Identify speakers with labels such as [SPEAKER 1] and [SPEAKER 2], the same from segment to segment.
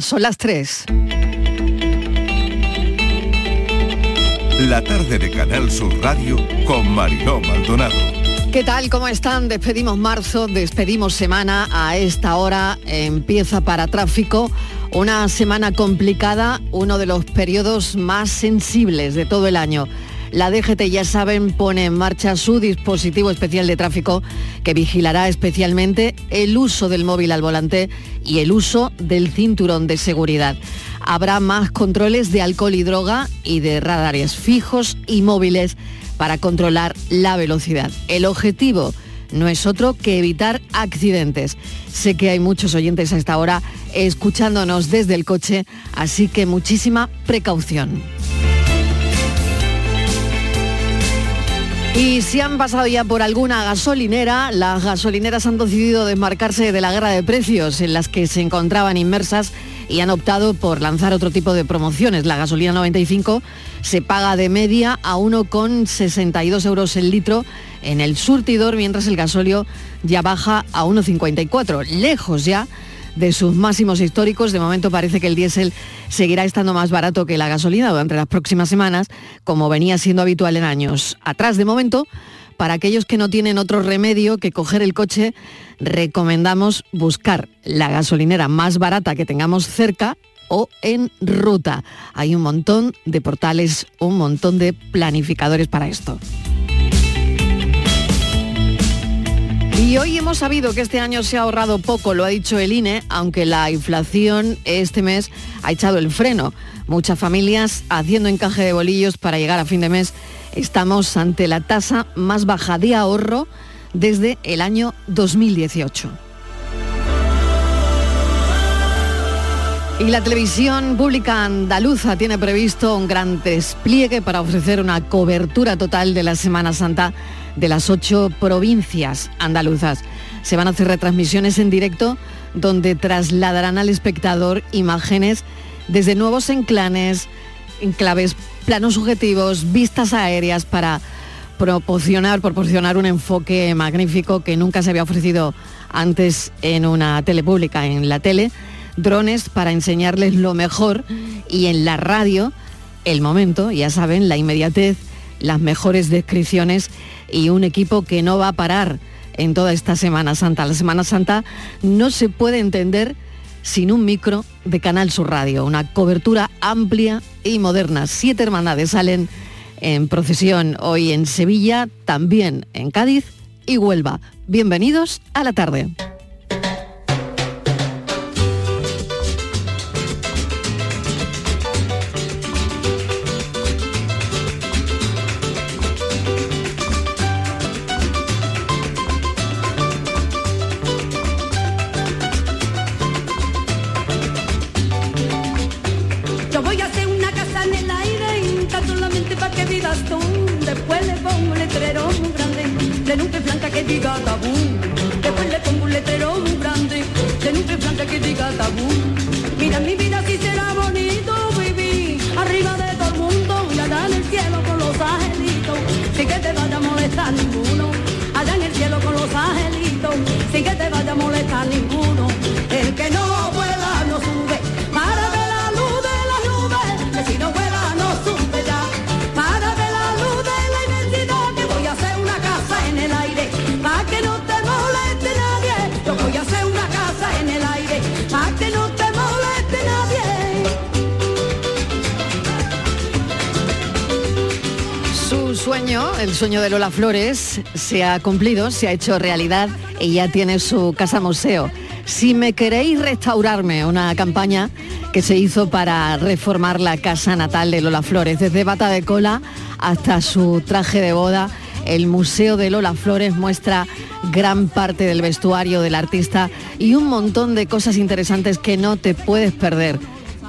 [SPEAKER 1] son las 3.
[SPEAKER 2] La tarde de Canal Sur Radio con Mariló Maldonado.
[SPEAKER 1] ¿Qué tal? ¿Cómo están? Despedimos marzo, despedimos semana. A esta hora empieza para tráfico una semana complicada, uno de los periodos más sensibles de todo el año. La DGT, ya saben, pone en marcha su dispositivo especial de tráfico que vigilará especialmente el uso del móvil al volante y el uso del cinturón de seguridad. Habrá más controles de alcohol y droga y de radares fijos y móviles para controlar la velocidad. El objetivo no es otro que evitar accidentes. Sé que hay muchos oyentes a esta hora escuchándonos desde el coche, así que muchísima precaución. Y si han pasado ya por alguna gasolinera, las gasolineras han decidido desmarcarse de la guerra de precios en las que se encontraban inmersas y han optado por lanzar otro tipo de promociones. La gasolina 95 se paga de media a 1,62 euros el litro en el surtidor, mientras el gasóleo ya baja a 1,54, lejos ya de sus máximos históricos. De momento parece que el diésel seguirá estando más barato que la gasolina durante las próximas semanas, como venía siendo habitual en años atrás. De momento, para aquellos que no tienen otro remedio que coger el coche, recomendamos buscar la gasolinera más barata que tengamos cerca o en ruta. Hay un montón de portales, un montón de planificadores para esto. Y hoy hemos sabido que este año se ha ahorrado poco, lo ha dicho el INE, aunque la inflación este mes ha echado el freno. Muchas familias haciendo encaje de bolillos para llegar a fin de mes. Estamos ante la tasa más baja de ahorro desde el año 2018. Y la televisión pública andaluza tiene previsto un gran despliegue para ofrecer una cobertura total de la Semana Santa de las ocho provincias andaluzas. Se van a hacer retransmisiones en directo donde trasladarán al espectador imágenes desde nuevos enclanes, enclaves, planos subjetivos, vistas aéreas para proporcionar, proporcionar un enfoque magnífico que nunca se había ofrecido antes en una tele pública, en la tele, drones para enseñarles lo mejor y en la radio el momento, ya saben, la inmediatez, las mejores descripciones y un equipo que no va a parar en toda esta Semana Santa. La Semana Santa no se puede entender sin un micro de Canal Sur Radio, una cobertura amplia y moderna. Siete hermandades salen en procesión hoy en Sevilla, también en Cádiz y Huelva. Bienvenidos a la tarde. El sueño de Lola Flores se ha cumplido, se ha hecho realidad. Ella tiene su casa museo. Si me queréis restaurarme, una campaña que se hizo para reformar la casa natal de Lola Flores, desde bata de cola hasta su traje de boda. El Museo de Lola Flores muestra gran parte del vestuario del artista y un montón de cosas interesantes que no te puedes perder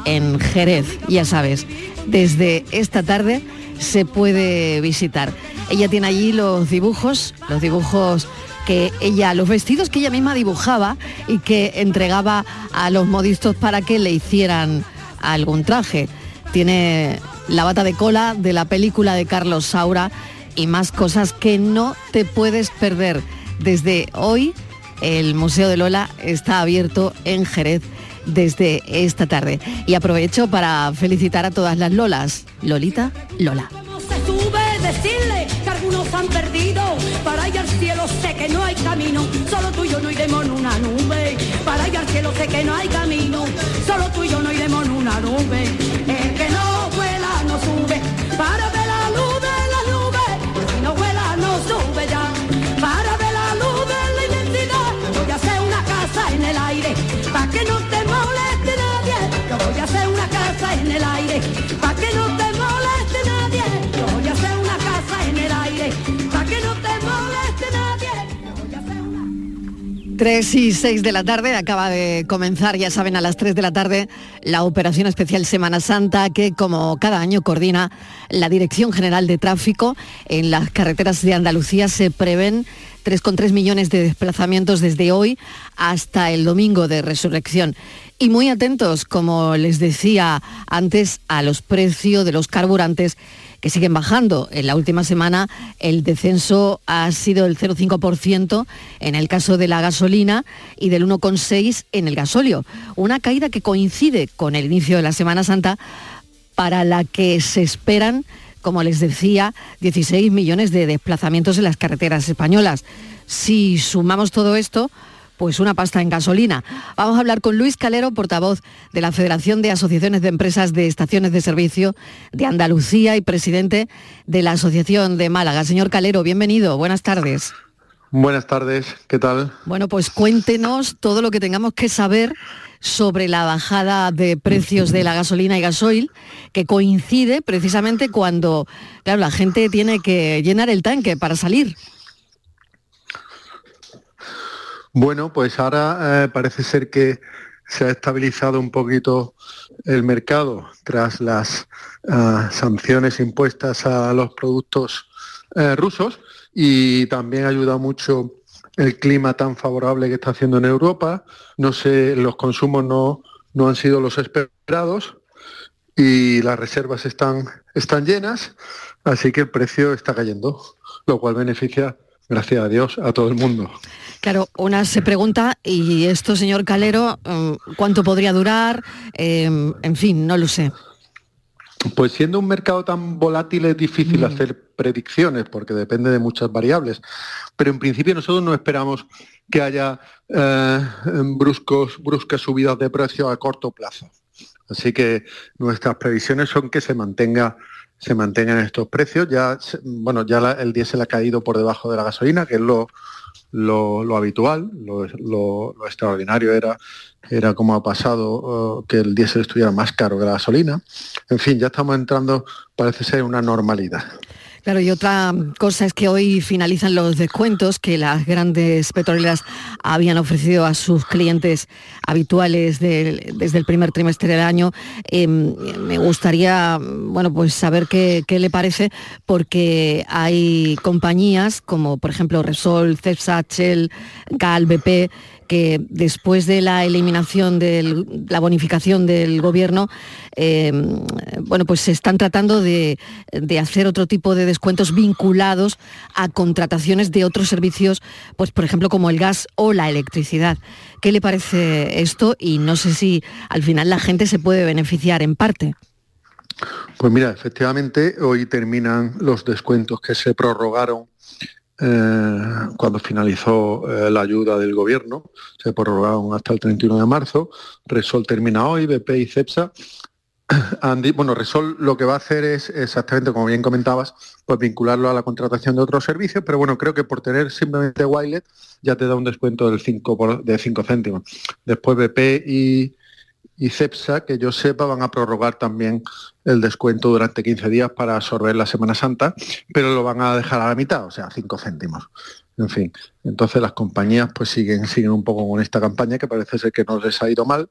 [SPEAKER 1] en Jerez, ya sabes. Desde esta tarde se puede visitar. Ella tiene allí los dibujos, los dibujos que ella, los vestidos que ella misma dibujaba y que entregaba a los modistos para que le hicieran algún traje. Tiene la bata de cola de la película de Carlos Saura y más cosas que no te puedes perder. Desde hoy el Museo de Lola está abierto en Jerez desde esta tarde. Y aprovecho para felicitar a todas las Lolas. Lolita, Lola.
[SPEAKER 3] Decirle que algunos han perdido. Para ir al cielo sé que no hay camino. Solo tú y yo no iremos en una nube. Para ir al cielo sé que no hay camino. Solo tú y yo no iremos en una nube. El que no vuela no sube. Para ver la luz de la nube. Si no vuela no sube ya. Para ver la luz de la identidad voy a hacer una casa en el aire. Para que no te moleste nadie. Yo voy a hacer una casa en el aire. Para que no te
[SPEAKER 1] 3 y 6 de la tarde acaba de comenzar, ya saben, a las 3 de la tarde la operación especial Semana Santa que como cada año coordina la Dirección General de Tráfico. En las carreteras de Andalucía se prevén 3,3 millones de desplazamientos desde hoy hasta el domingo de resurrección. Y muy atentos, como les decía antes, a los precios de los carburantes que siguen bajando. En la última semana el descenso ha sido del 0,5% en el caso de la gasolina y del 1,6% en el gasóleo. Una caída que coincide con el inicio de la Semana Santa para la que se esperan, como les decía, 16 millones de desplazamientos en las carreteras españolas. Si sumamos todo esto, pues una pasta en gasolina. Vamos a hablar con Luis Calero, portavoz de la Federación de Asociaciones de Empresas de Estaciones de Servicio de Andalucía y presidente de la Asociación de Málaga. Señor Calero, bienvenido. Buenas tardes.
[SPEAKER 4] Buenas tardes, ¿qué tal?
[SPEAKER 1] Bueno, pues cuéntenos todo lo que tengamos que saber sobre la bajada de precios de la gasolina y gasoil, que coincide precisamente cuando, claro, la gente tiene que llenar el tanque para salir.
[SPEAKER 4] Bueno, pues ahora eh, parece ser que se ha estabilizado un poquito el mercado tras las ah, sanciones impuestas a los productos eh, rusos y también ha ayudado mucho el clima tan favorable que está haciendo en Europa. No sé, los consumos no, no han sido los esperados y las reservas están, están llenas, así que el precio está cayendo, lo cual beneficia, gracias a Dios, a todo el mundo.
[SPEAKER 1] Claro, una se pregunta, y esto, señor Calero, mm, ¿cuánto podría durar? Eh, en fin, no lo sé.
[SPEAKER 4] Pues siendo un mercado tan volátil es difícil
[SPEAKER 1] Mm.
[SPEAKER 4] hacer predicciones porque depende de muchas variables. Pero en principio nosotros no esperamos que haya eh, bruscos, bruscas subidas de precios a corto plazo. Así que nuestras previsiones son que se mantenga se mantengan estos precios. Ya, bueno, ya el diésel ha caído por debajo de la gasolina, que es lo, lo, habitual, lo, lo- extraordinario era, era como ha pasado eh, que el diésel estuviera más caro que la gasolina. En fin, ya estamos entrando, parece ser, una normalidad.
[SPEAKER 1] Claro, y otra cosa es que hoy finalizan los descuentos que las grandes petroleras habían ofrecido a sus clientes habituales desde el primer trimestre del año. Eh, me gustaría, bueno, pues saber qué, qué le parece, porque hay compañías como, por ejemplo, Resol, Cepsa, Shell, Gal, BP, que después de la eliminación de la bonificación del gobierno, eh, bueno, pues se están tratando de, de hacer otro tipo de descuentos vinculados a contrataciones de otros servicios, pues por ejemplo como el gas o la electricidad. ¿Qué le parece esto? Y no sé si al final la gente se puede beneficiar en parte.
[SPEAKER 4] Pues mira, efectivamente, hoy terminan los descuentos que se prorrogaron eh, cuando finalizó eh, la ayuda del gobierno. Se prorrogaron hasta el 31 de marzo. Resol termina hoy, BP y Cepsa. han di- bueno, Resol lo que va a hacer es exactamente, como bien comentabas, pues vincularlo a la contratación de otros servicios, pero bueno, creo que por tener simplemente Wilet ya te da un descuento del 5 por- de 5 céntimos. Después BP y, y Cepsa, que yo sepa, van a prorrogar también el descuento durante 15 días para absorber la Semana Santa, pero lo van a dejar a la mitad, o sea, 5 céntimos. En fin, entonces las compañías pues siguen, siguen un poco con esta campaña que parece ser que no les ha ido mal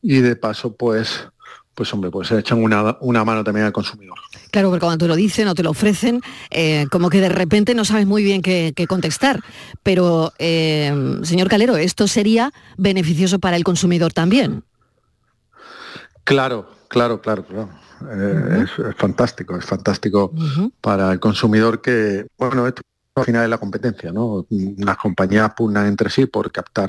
[SPEAKER 4] y de paso pues, pues hombre, pues se echan una, una mano también al consumidor.
[SPEAKER 1] Claro, porque cuando te lo dicen o te lo ofrecen, eh, como que de repente no sabes muy bien qué, qué contestar. Pero, eh, señor Calero, esto sería beneficioso para el consumidor también.
[SPEAKER 4] Claro, claro, claro, claro. Eh, es, es fantástico, es fantástico para el consumidor que, bueno, esto al final es la competencia, ¿no? Las compañías pugnan entre sí por captar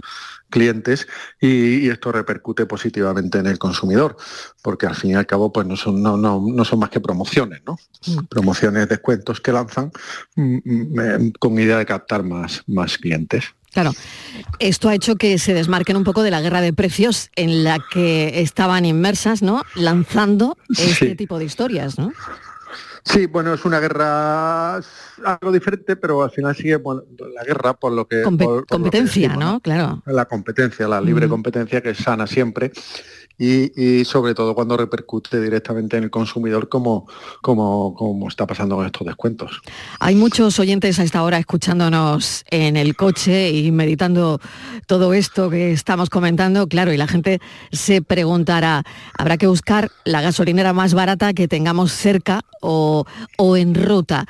[SPEAKER 4] clientes y, esto repercute positivamente en el consumidor, porque al fin y al cabo pues no son, no, no, son más que promociones, ¿no? Mm. Promociones, descuentos que lanzan mm, mm, con idea de captar más, más clientes.
[SPEAKER 1] Claro, esto ha hecho que se desmarquen un poco de la guerra de precios en la que estaban inmersas, ¿no? Lanzando este tipo de historias, ¿no?
[SPEAKER 4] Sí, bueno, es una guerra algo diferente, pero al final sigue la guerra por lo que...
[SPEAKER 1] competencia, ¿no? Claro.
[SPEAKER 4] La competencia, la libre competencia que es sana siempre y, sobre todo cuando repercute directamente en el consumidor como, como, como está pasando con estos descuentos.
[SPEAKER 1] Hay muchos oyentes a esta hora escuchándonos en el coche y meditando todo esto que estamos comentando, claro, y la gente se preguntará, ¿habrá que buscar la gasolinera más barata que tengamos cerca o, o en ruta?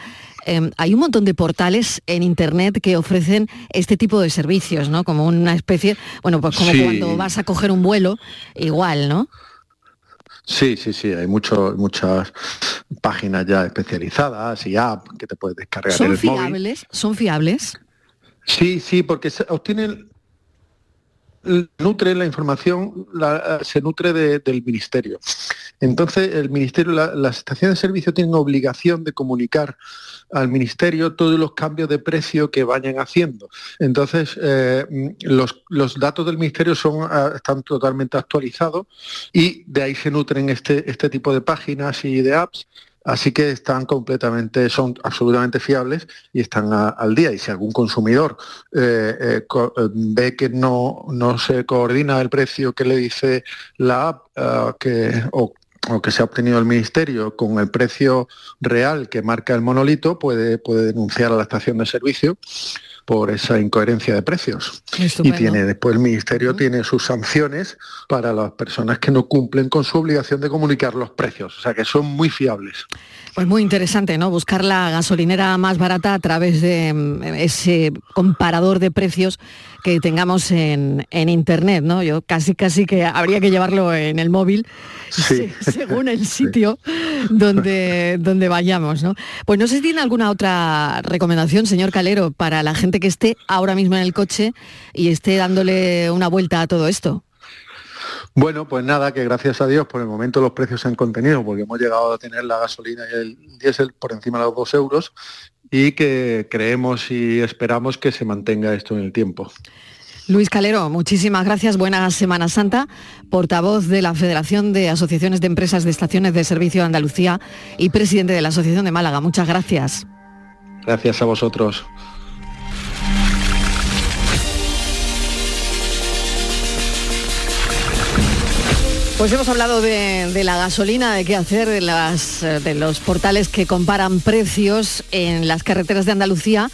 [SPEAKER 1] Em, hay un montón de portales en Internet que ofrecen este tipo de servicios, ¿no? Como una especie, bueno, pues como cuando vas a coger un vuelo, igual, ¿no?
[SPEAKER 4] Sí, sí, sí, hay mucho, muchas páginas ya especializadas y apps que te puedes descargar.
[SPEAKER 1] ¿Son fiables? ¿Son fiables?
[SPEAKER 4] Sí, sí, porque obtienen nutre la información, se nutre del ministerio. Entonces, el ministerio, las estaciones de servicio tienen obligación de comunicar al ministerio todos los cambios de precio que vayan haciendo. Entonces, eh, los, datos del ministerio son, ah, están totalmente actualizados y de ahí se nutren este, este tipo de páginas y de apps Así que están completamente, son absolutamente fiables y están al día. Y si algún consumidor eh, eh, ve que no, no se coordina el precio que le dice la app que, o, que se ha obtenido el ministerio con el precio real que marca el monolito, puede, puede denunciar a la estación de servicio por esa incoherencia de precios. Y tiene después el Ministerio tiene sus sanciones para las personas que no cumplen con su obligación de comunicar los precios, o sea que son muy fiables.
[SPEAKER 1] Pues muy interesante, ¿no? Buscar la gasolinera más barata a través de mm, ese comparador de precios que tengamos en, internet, ¿no? Yo casi casi que habría que llevarlo en el móvil según el sitio donde, donde vayamos, ¿no? Pues no sé si tiene alguna otra recomendación, señor Calero, para la gente que esté ahora mismo en el coche y esté dándole una vuelta a todo esto.
[SPEAKER 4] Bueno, pues nada, que gracias a Dios por el momento los precios se han contenido porque hemos llegado a tener la gasolina y el diésel por encima de los dos euros y que creemos y esperamos que se mantenga esto en el tiempo.
[SPEAKER 1] Luis Calero, muchísimas gracias. Buena Semana Santa, portavoz de la Federación de Asociaciones de Empresas de Estaciones de Servicio de Andalucía y presidente de la Asociación de Málaga. Muchas gracias.
[SPEAKER 4] Gracias a vosotros.
[SPEAKER 1] Pues hemos hablado de, la gasolina, de qué hacer, de, las, de los portales que comparan precios en las carreteras de Andalucía.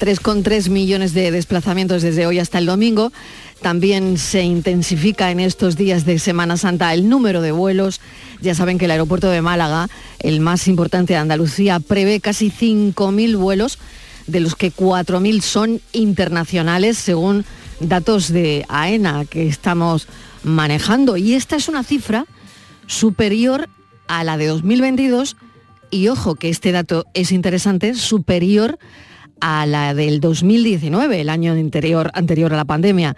[SPEAKER 1] 3,3 millones de desplazamientos desde hoy hasta el domingo. También se intensifica en estos días de Semana Santa el número de vuelos. Ya saben que el aeropuerto de Málaga, el más importante de Andalucía, prevé casi 5.000 vuelos, de los que 4.000 son internacionales, según datos de AENA que estamos manejando. Y esta es una cifra superior a la de 2022 y ojo que este dato es interesante, superior a la del 2019, el año anterior, anterior a la pandemia.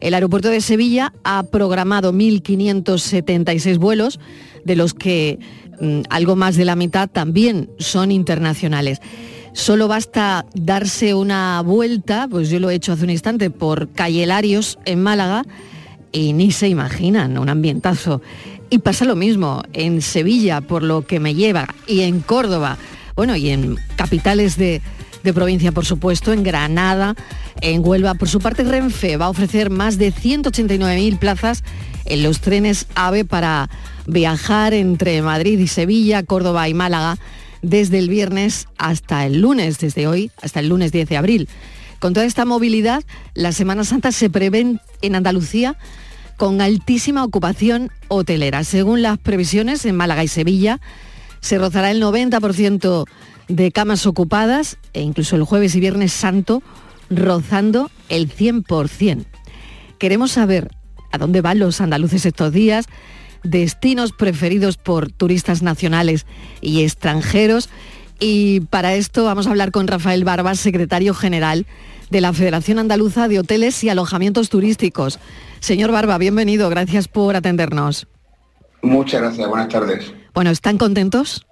[SPEAKER 1] El aeropuerto de Sevilla ha programado 1.576 vuelos, de los que mm, algo más de la mitad también son internacionales. Solo basta darse una vuelta, pues yo lo he hecho hace un instante, por Calle Larios en Málaga y ni se imaginan un ambientazo. Y pasa lo mismo en Sevilla, por lo que me lleva, y en Córdoba, bueno, y en capitales de, provincia, por supuesto, en Granada, en Huelva. Por su parte, Renfe va a ofrecer más de 189.000 plazas en los trenes AVE para viajar entre Madrid y Sevilla, Córdoba y Málaga desde el viernes hasta el lunes, desde hoy hasta el lunes 10 de abril. Con toda esta movilidad, la Semana Santa se prevé en Andalucía con altísima ocupación hotelera. Según las previsiones, en Málaga y Sevilla se rozará el 90% de camas ocupadas e incluso el jueves y viernes santo rozando el 100%. Queremos saber a dónde van los andaluces estos días, destinos preferidos por turistas nacionales y extranjeros Y para esto vamos a hablar con Rafael Barbas, secretario general de la Federación Andaluza de Hoteles y Alojamientos Turísticos. Señor Barba, bienvenido, gracias por atendernos.
[SPEAKER 5] Muchas gracias, buenas tardes.
[SPEAKER 1] Bueno, ¿están contentos?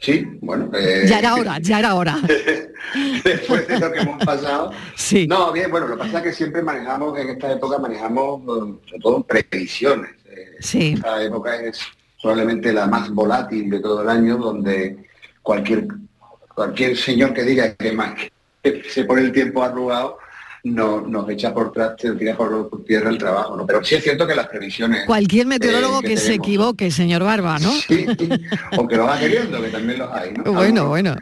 [SPEAKER 5] Sí, bueno. Eh,
[SPEAKER 1] ya era hora, ya era hora.
[SPEAKER 5] Después de lo que hemos pasado.
[SPEAKER 1] Sí.
[SPEAKER 5] No, bien, bueno, lo que pasa es que siempre manejamos, en esta época manejamos sobre todo previsiones.
[SPEAKER 1] Eh, sí.
[SPEAKER 5] Esta época es probablemente la más volátil de todo el año, donde cualquier cualquier señor que diga que más que se pone el tiempo arrugado no, nos echa por traste, tira por, tierra el trabajo, ¿no? Pero sí es cierto que las previsiones...
[SPEAKER 1] Cualquier meteorólogo eh, que, se equivoque, señor Barba, ¿no?
[SPEAKER 5] Sí, o que lo va queriendo, que también los hay, ¿no?
[SPEAKER 1] Bueno, bueno.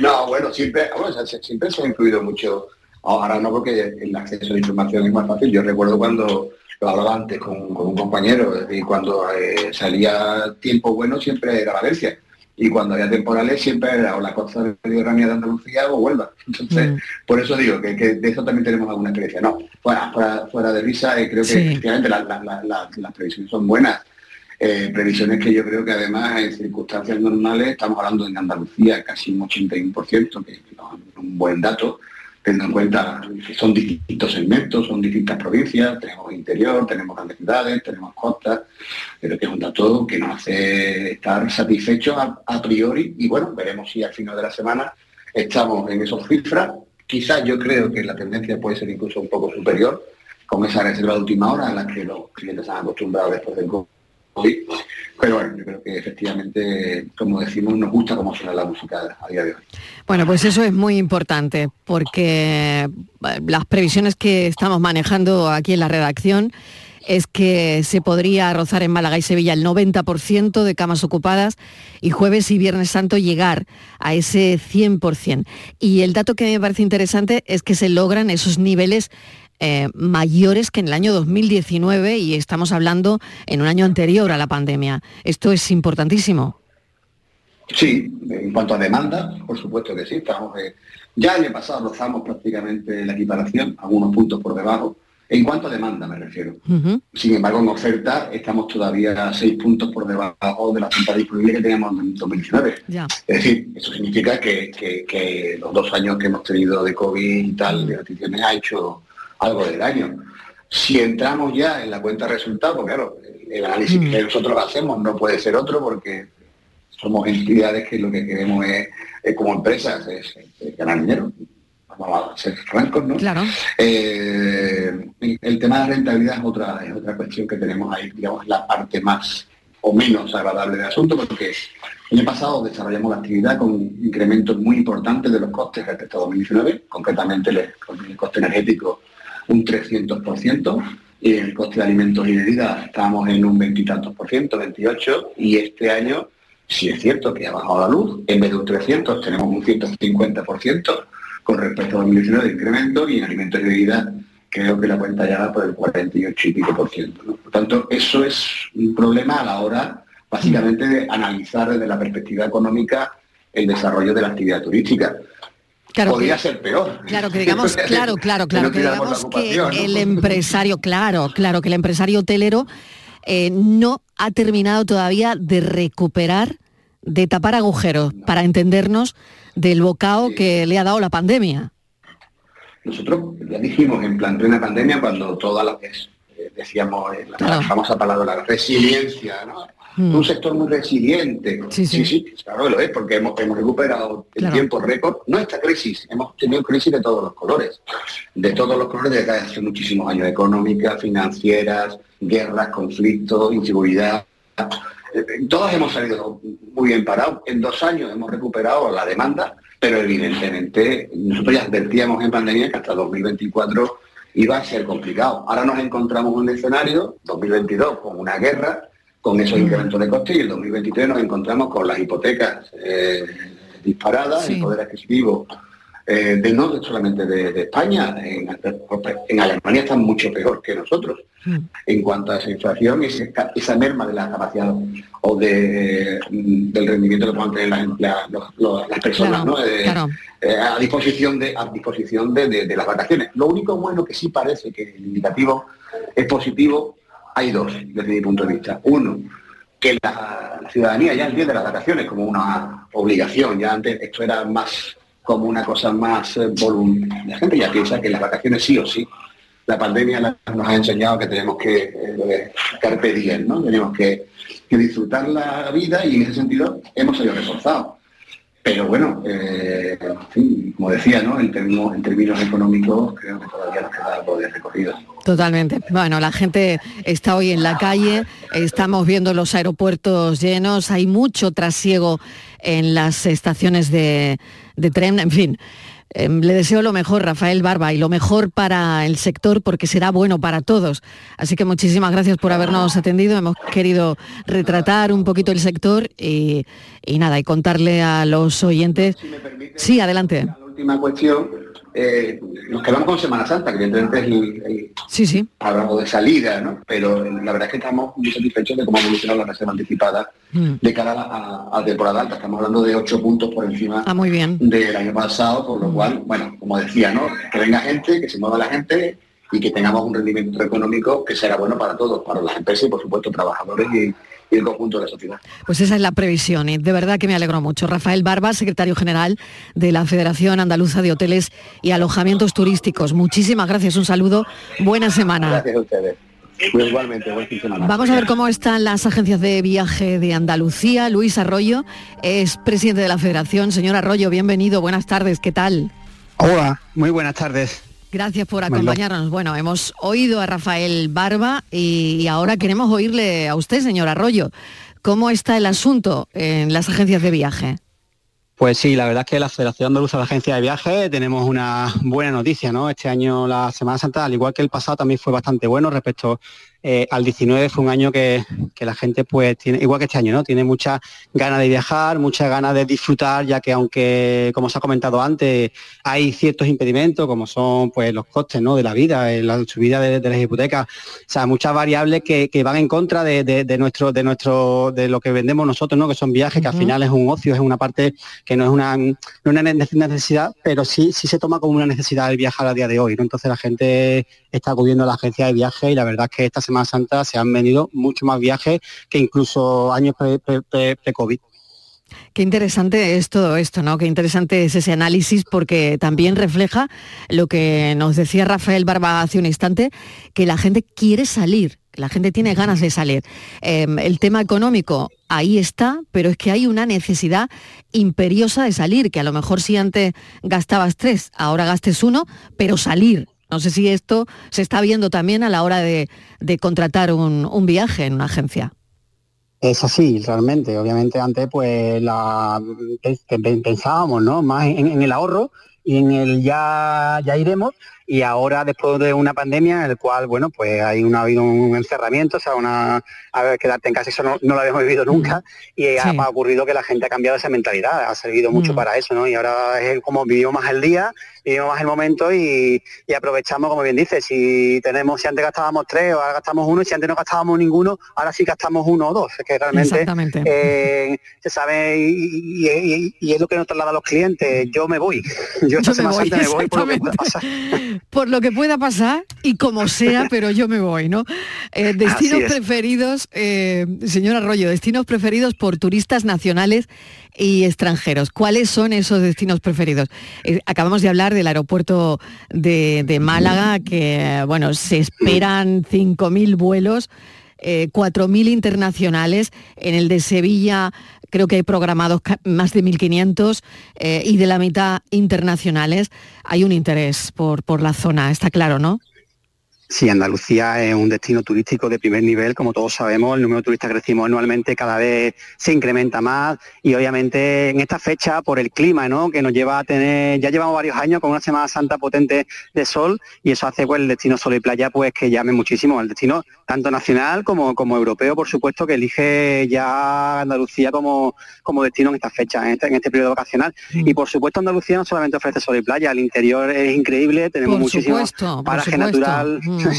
[SPEAKER 5] no, bueno, siempre, siempre se ha incluido mucho, ahora no porque el acceso a la información es más fácil, yo recuerdo cuando lo hablaba antes con, un compañero, y cuando eh, salía tiempo bueno siempre era Valencia y cuando había temporales siempre era o la costa mediterránea de Andalucía o Huelva. Entonces, mm. por eso digo que, de eso también tenemos alguna experiencia. No, fuera, fuera, de risa, eh, creo que efectivamente las previsiones son buenas. Eh, previsiones que yo creo que además en circunstancias normales, estamos hablando en Andalucía casi un 81%, que es un buen dato, teniendo en cuenta que son distintos segmentos, son distintas provincias, tenemos interior, tenemos grandes ciudades, tenemos costas, pero que es un dato que nos hace estar satisfechos a, priori y bueno, veremos si al final de la semana estamos en esos cifras. Quizás yo creo que la tendencia puede ser incluso un poco superior con esa reserva de última hora a la que los clientes han acostumbrado después del COVID. Pero bueno, yo creo que efectivamente, como decimos, nos gusta cómo suena la música a día de hoy.
[SPEAKER 1] Bueno, pues eso es muy importante porque eh, las previsiones que estamos manejando aquí en la redacción es que se podría rozar en Málaga y Sevilla el 90% de camas ocupadas y jueves y viernes santo llegar a ese 100%. Y el dato que me parece interesante es que se logran esos niveles eh, mayores que en el año 2019 y estamos hablando en un año anterior a la pandemia. Esto es importantísimo.
[SPEAKER 5] Sí, en cuanto a demanda, por supuesto que sí. Estamos, eh, ya el año pasado rozamos prácticamente la equiparación, algunos puntos por debajo. En cuanto a demanda me refiero. Sin embargo, en oferta estamos todavía a seis puntos por debajo de la oferta disponible que teníamos en 2019. Es decir, eso significa que, los dos años que hemos tenido de COVID y tal, de restricciones, ha hecho algo del año. Si entramos ya en la cuenta de resultados, claro, el análisis mm. que nosotros hacemos no puede ser otro porque somos entidades que lo que queremos es, como empresas, es, ganar dinero. Vamos a ser francos, ¿no?
[SPEAKER 1] Claro.
[SPEAKER 5] Eh, el tema de la rentabilidad es otra, es otra cuestión que tenemos ahí, digamos, la parte más o menos agradable del asunto, porque el año pasado desarrollamos la actividad con incrementos muy importantes de los costes respecto a 2019, concretamente el coste energético un 300%, y el coste de alimentos y bebidas estamos en un veintitantos por ciento, 28, y este año, si es cierto que ha bajado la luz, en vez de un 300 tenemos un 150% con respecto a 2019 de incremento, y en alimentos y bebidas creo que la cuenta ya va por el 48 y pico por ciento. Por tanto, eso es un problema a la hora, básicamente, de analizar desde la perspectiva económica el desarrollo de la actividad turística. Podría ser peor.
[SPEAKER 1] Claro, que digamos, claro, claro, claro, que digamos que el empresario, claro, claro, que el empresario hotelero eh, no ha terminado todavía de recuperar, de tapar agujeros, para entendernos del bocado que le ha dado la pandemia.
[SPEAKER 5] Nosotros ya dijimos en plan plena pandemia cuando todas las eh, decíamos eh, la, famosa palabra la resiliencia, ¿no? Mm. Un sector muy resiliente. Sí, sí, claro lo es, porque hemos, hemos recuperado el tiempo récord. No esta crisis, hemos tenido crisis de todos los colores, de todos los colores desde hace muchísimos años, económicas, financieras, guerras, conflictos, inseguridad. Eh, todos hemos salido muy bien parados. En dos años hemos recuperado la demanda, pero evidentemente nosotros ya advertíamos en pandemia que hasta 2024 iba a ser complicado. Ahora nos encontramos en un escenario, 2022, con una guerra, con esos incrementos de costes y el 2023 nos encontramos con las hipotecas eh, disparadas, el poder adquisitivo eh, de no solamente de, España, en, Alemania están mucho peor que nosotros. Mm. en cuanto a esa inflación y esa, merma de la capacidad o de, mm, del rendimiento que puedan tener las, las personas eh, a disposición de a disposición de, de las vacaciones. Lo único bueno que sí parece que el indicativo es positivo hay dos desde mi punto de vista. Uno, que la, ciudadanía ya entiende las vacaciones como una obligación. Ya antes esto era más como una cosa más eh, voluntaria. La gente ya piensa que las vacaciones sí o sí. La pandemia nos ha enseñado que tenemos que eh, carpe ¿no? Tenemos que, disfrutar la vida y en ese sentido hemos sido reforzados. Pero bueno, eh, como decía, ¿no? En, términos, económicos creo que todavía nos queda algo de recorrido.
[SPEAKER 1] Totalmente. Bueno, la gente está hoy en la calle, estamos viendo los aeropuertos llenos, hay mucho trasiego en las estaciones de, de tren, en fin. Em, le deseo lo mejor, Rafael Barba, y lo mejor para el sector porque será bueno para todos. Así que muchísimas gracias por habernos atendido. Hemos querido retratar un poquito el sector y, nada, y contarle a los oyentes. sí, adelante.
[SPEAKER 5] La última cuestión eh, nos quedamos con Semana Santa, que evidentemente es el,
[SPEAKER 1] sí, sí.
[SPEAKER 5] hablamos de salida, ¿no? Pero la verdad es que estamos muy satisfechos de cómo ha evolucionado la reserva anticipada mm. de cara a la temporada alta. Estamos hablando de ocho puntos por encima
[SPEAKER 1] ah, muy bien.
[SPEAKER 5] del año pasado, por lo mm. cual, bueno, como decía, ¿no? Que venga gente, que se mueva la gente y que tengamos un rendimiento económico que será bueno para todos, para las empresas y por supuesto trabajadores y, el conjunto de la sociedad.
[SPEAKER 1] Pues esa es la previsión y de verdad que me alegro mucho. Rafael Barba, secretario general de la Federación Andaluza de Hoteles y Alojamientos Turísticos. Muchísimas gracias, un saludo, buena semana.
[SPEAKER 5] Gracias a ustedes. igualmente, buen fin de semana.
[SPEAKER 1] Vamos a ver cómo están las agencias de viaje de Andalucía. Luis Arroyo es presidente de la Federación. Señor Arroyo, bienvenido, buenas tardes, ¿qué tal?
[SPEAKER 6] Hola, muy buenas tardes.
[SPEAKER 1] Gracias por acompañarnos. Bueno, hemos oído a Rafael Barba y ahora queremos oírle a usted, señor Arroyo. ¿Cómo está el asunto en las agencias de viaje?
[SPEAKER 6] Pues sí, la verdad es que la Federación Andaluza de Agencias de Viaje tenemos una buena noticia, ¿no? Este año la Semana Santa, al igual que el pasado, también fue bastante bueno respecto eh, al 19 fue un año que, la gente pues tiene, igual que este año, ¿no? Tiene mucha ganas de viajar, mucha ganas de disfrutar, ya que aunque, como se ha comentado antes, hay ciertos impedimentos, como son pues los costes ¿no? de la vida, eh, la subida de, las hipotecas, o sea, muchas variables que, van en contra de, nuestro, de nuestro, de lo que vendemos nosotros, ¿no? Que son viajes, que al final es un ocio, es una parte que no es una, una necesidad, pero sí, sí se toma como una necesidad el viajar a día de hoy, ¿no? Entonces la gente está acudiendo a la agencia de viaje y la verdad es que esta Semana Santa se han venido mucho más viajes que incluso años pre-COVID.
[SPEAKER 1] Qué interesante es todo esto, ¿no? Qué interesante es ese análisis porque también refleja lo que nos decía Rafael Barba hace un instante, que la gente quiere salir, la gente tiene ganas de salir. Em, el tema económico ahí está, pero es que hay una necesidad imperiosa de salir, que a lo mejor si antes gastabas tres, ahora gastes uno, pero salir, no sé si esto se está viendo también a la hora de, contratar un, viaje en una agencia.
[SPEAKER 6] Es así, realmente. Obviamente antes pues pensábamos ¿no? más en, el ahorro y en el ya, ya iremos, y ahora después de una pandemia en el cual, bueno, pues hay ha habido un encerramiento, o sea, una, a ver, quedarte en casa, eso no, lo habíamos vivido nunca, y ha, ocurrido que la gente ha cambiado esa mentalidad, ha servido mucho mm. para eso, ¿no? Y ahora es como vivimos más el día, vivimos más el momento y, aprovechamos, como bien dice, si tenemos, si antes gastábamos tres, o ahora gastamos uno, y si antes no gastábamos ninguno, ahora sí gastamos uno o dos, es que realmente eh, se sabe y, es lo que nos traslada a los clientes, yo me voy, yo esta semana me voy por lo que pueda pasar.
[SPEAKER 1] por lo que pueda pasar y como sea, pero yo me voy, ¿no? Eh, destinos preferidos, eh, señor Arroyo, destinos preferidos por turistas nacionales y extranjeros. ¿Cuáles son esos destinos preferidos? Eh, acabamos de hablar del aeropuerto de, de Málaga, que bueno, se esperan 5.000 vuelos. 4.000 internacionales, en el de Sevilla creo que hay programados más de 1.500 eh, y de la mitad internacionales. Hay un interés por, por la zona, está claro, ¿no?
[SPEAKER 6] Sí, Andalucía es un destino turístico de primer nivel, como todos sabemos, el número de turistas que recibimos anualmente cada vez se incrementa más y obviamente en esta fecha por el clima, ¿no? que nos lleva a tener, ya llevamos varios años con una Semana Santa potente de sol y eso hace pues el destino sol y playa pues que llame muchísimo al destino tanto nacional como, como europeo, por supuesto, que elige ya Andalucía como, como destino en esta fecha, en este, en este periodo vacacional. Mm. Y por supuesto Andalucía no solamente ofrece sol y playa, el interior es increíble, tenemos muchísimo paraje natural. Mm.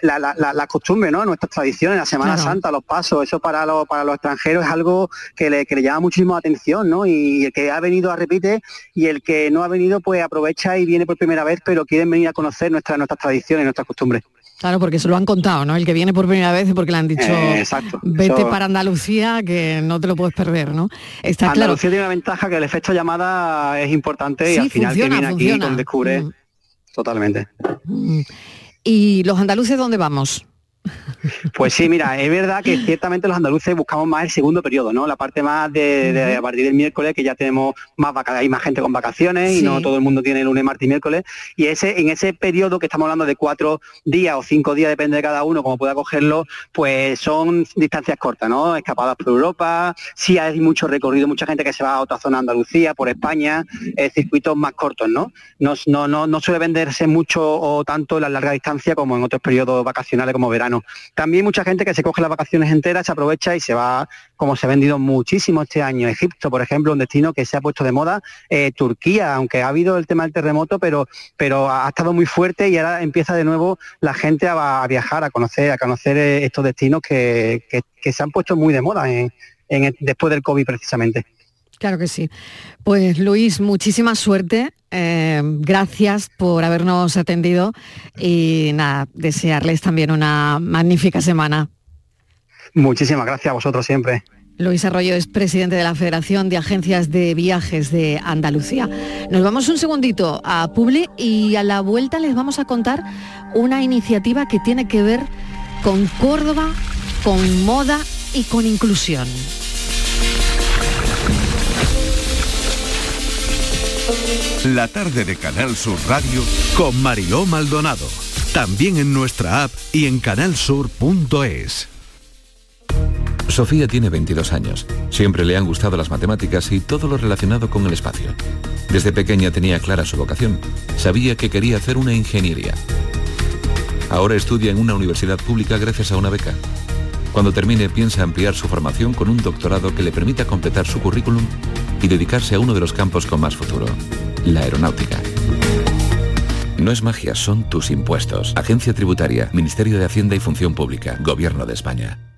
[SPEAKER 6] La, la, costumbre, ¿no? Nuestras tradiciones, la Semana Santa, los pasos, eso para los, para los extranjeros es algo que le, llama muchísimo atención, ¿no? Y el que ha venido a repite y el que no ha venido pues aprovecha y viene por primera vez, pero quieren venir a conocer nuestras, nuestras tradiciones, nuestras costumbres.
[SPEAKER 1] Claro, porque se lo han contado, ¿no? El que viene por primera vez porque le han dicho, eh, vete para Andalucía, que no te lo puedes perder, ¿no?
[SPEAKER 6] Está Andalucía tiene una ventaja que el efecto llamada es importante y al final que viene aquí donde descubre mm. totalmente.
[SPEAKER 1] Mm. ¿Y los andaluces dónde vamos?
[SPEAKER 6] Pues sí, mira, es verdad que ciertamente los andaluces buscamos más el segundo periodo, ¿no? La parte más de, a partir del miércoles, que ya tenemos más hay más gente con vacaciones y no todo el mundo tiene lunes, martes y miércoles. Y ese, en ese periodo que estamos hablando de cuatro días o cinco días, depende de cada uno, como pueda cogerlo, pues son distancias cortas, ¿no? Escapadas por Europa, sí hay mucho recorrido, mucha gente que se va a otra zona de Andalucía, por España, circuitos más cortos, ¿no? No, no, no, no suele venderse mucho o tanto la larga distancia como en otros periodos vacacionales como verano. También mucha gente que se coge las vacaciones enteras, se aprovecha y se va, como se ha vendido muchísimo este año. Egipto, por ejemplo, un destino que se ha puesto de moda. Eh, Turquía, aunque ha habido el tema del terremoto, pero, pero ha estado muy fuerte y ahora empieza de nuevo la gente a, viajar, a conocer, a conocer eh, estos destinos que, se han puesto muy de moda después del COVID precisamente.
[SPEAKER 1] Claro que sí. Pues Luis, muchísima suerte. Eh, gracias por habernos atendido y nada, desearles también una magnífica semana.
[SPEAKER 6] Muchísimas gracias a vosotros siempre.
[SPEAKER 1] Luis Arroyo es presidente de la Federación de Agencias de Viajes de Andalucía. Nos vamos un segundito a Publi y a la vuelta les vamos a contar una iniciativa que tiene que ver con Córdoba, con moda y con inclusión.
[SPEAKER 2] La tarde de Canal Sur Radio con Mariló Maldonado. También en nuestra app y en canalsur.es.
[SPEAKER 7] Sofía tiene 22 años. Siempre le han gustado las matemáticas y todo lo relacionado con el espacio. Desde pequeña tenía clara su vocación. Sabía que quería hacer una ingeniería. Ahora estudia en una universidad pública gracias a una beca. Cuando termine piensa ampliar su formación con un doctorado que le permita completar su currículum y dedicarse a uno de los campos con más futuro, la aeronáutica. No es magia, son tus impuestos. Agencia Tributaria, Ministerio de Hacienda y Función Pública, Gobierno de España.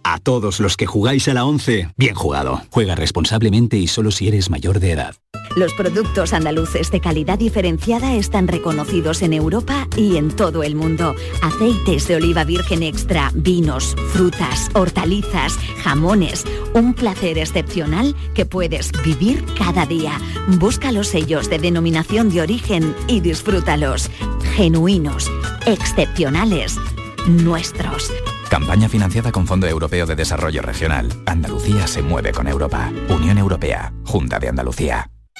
[SPEAKER 8] A todos los que jugáis a la 11, bien jugado. Juega responsablemente y solo si eres mayor de edad.
[SPEAKER 9] Los productos andaluces de calidad diferenciada están reconocidos en Europa y en todo el mundo. Aceites de oliva virgen extra, vinos, frutas, hortalizas, jamones. Un placer excepcional que puedes vivir cada día. Busca los sellos de denominación de origen y disfrútalos. Genuinos, excepcionales, nuestros.
[SPEAKER 10] Campaña financiada con Fondo Europeo de Desarrollo Regional. Andalucía se mueve con Europa. Unión Europea. Junta de Andalucía.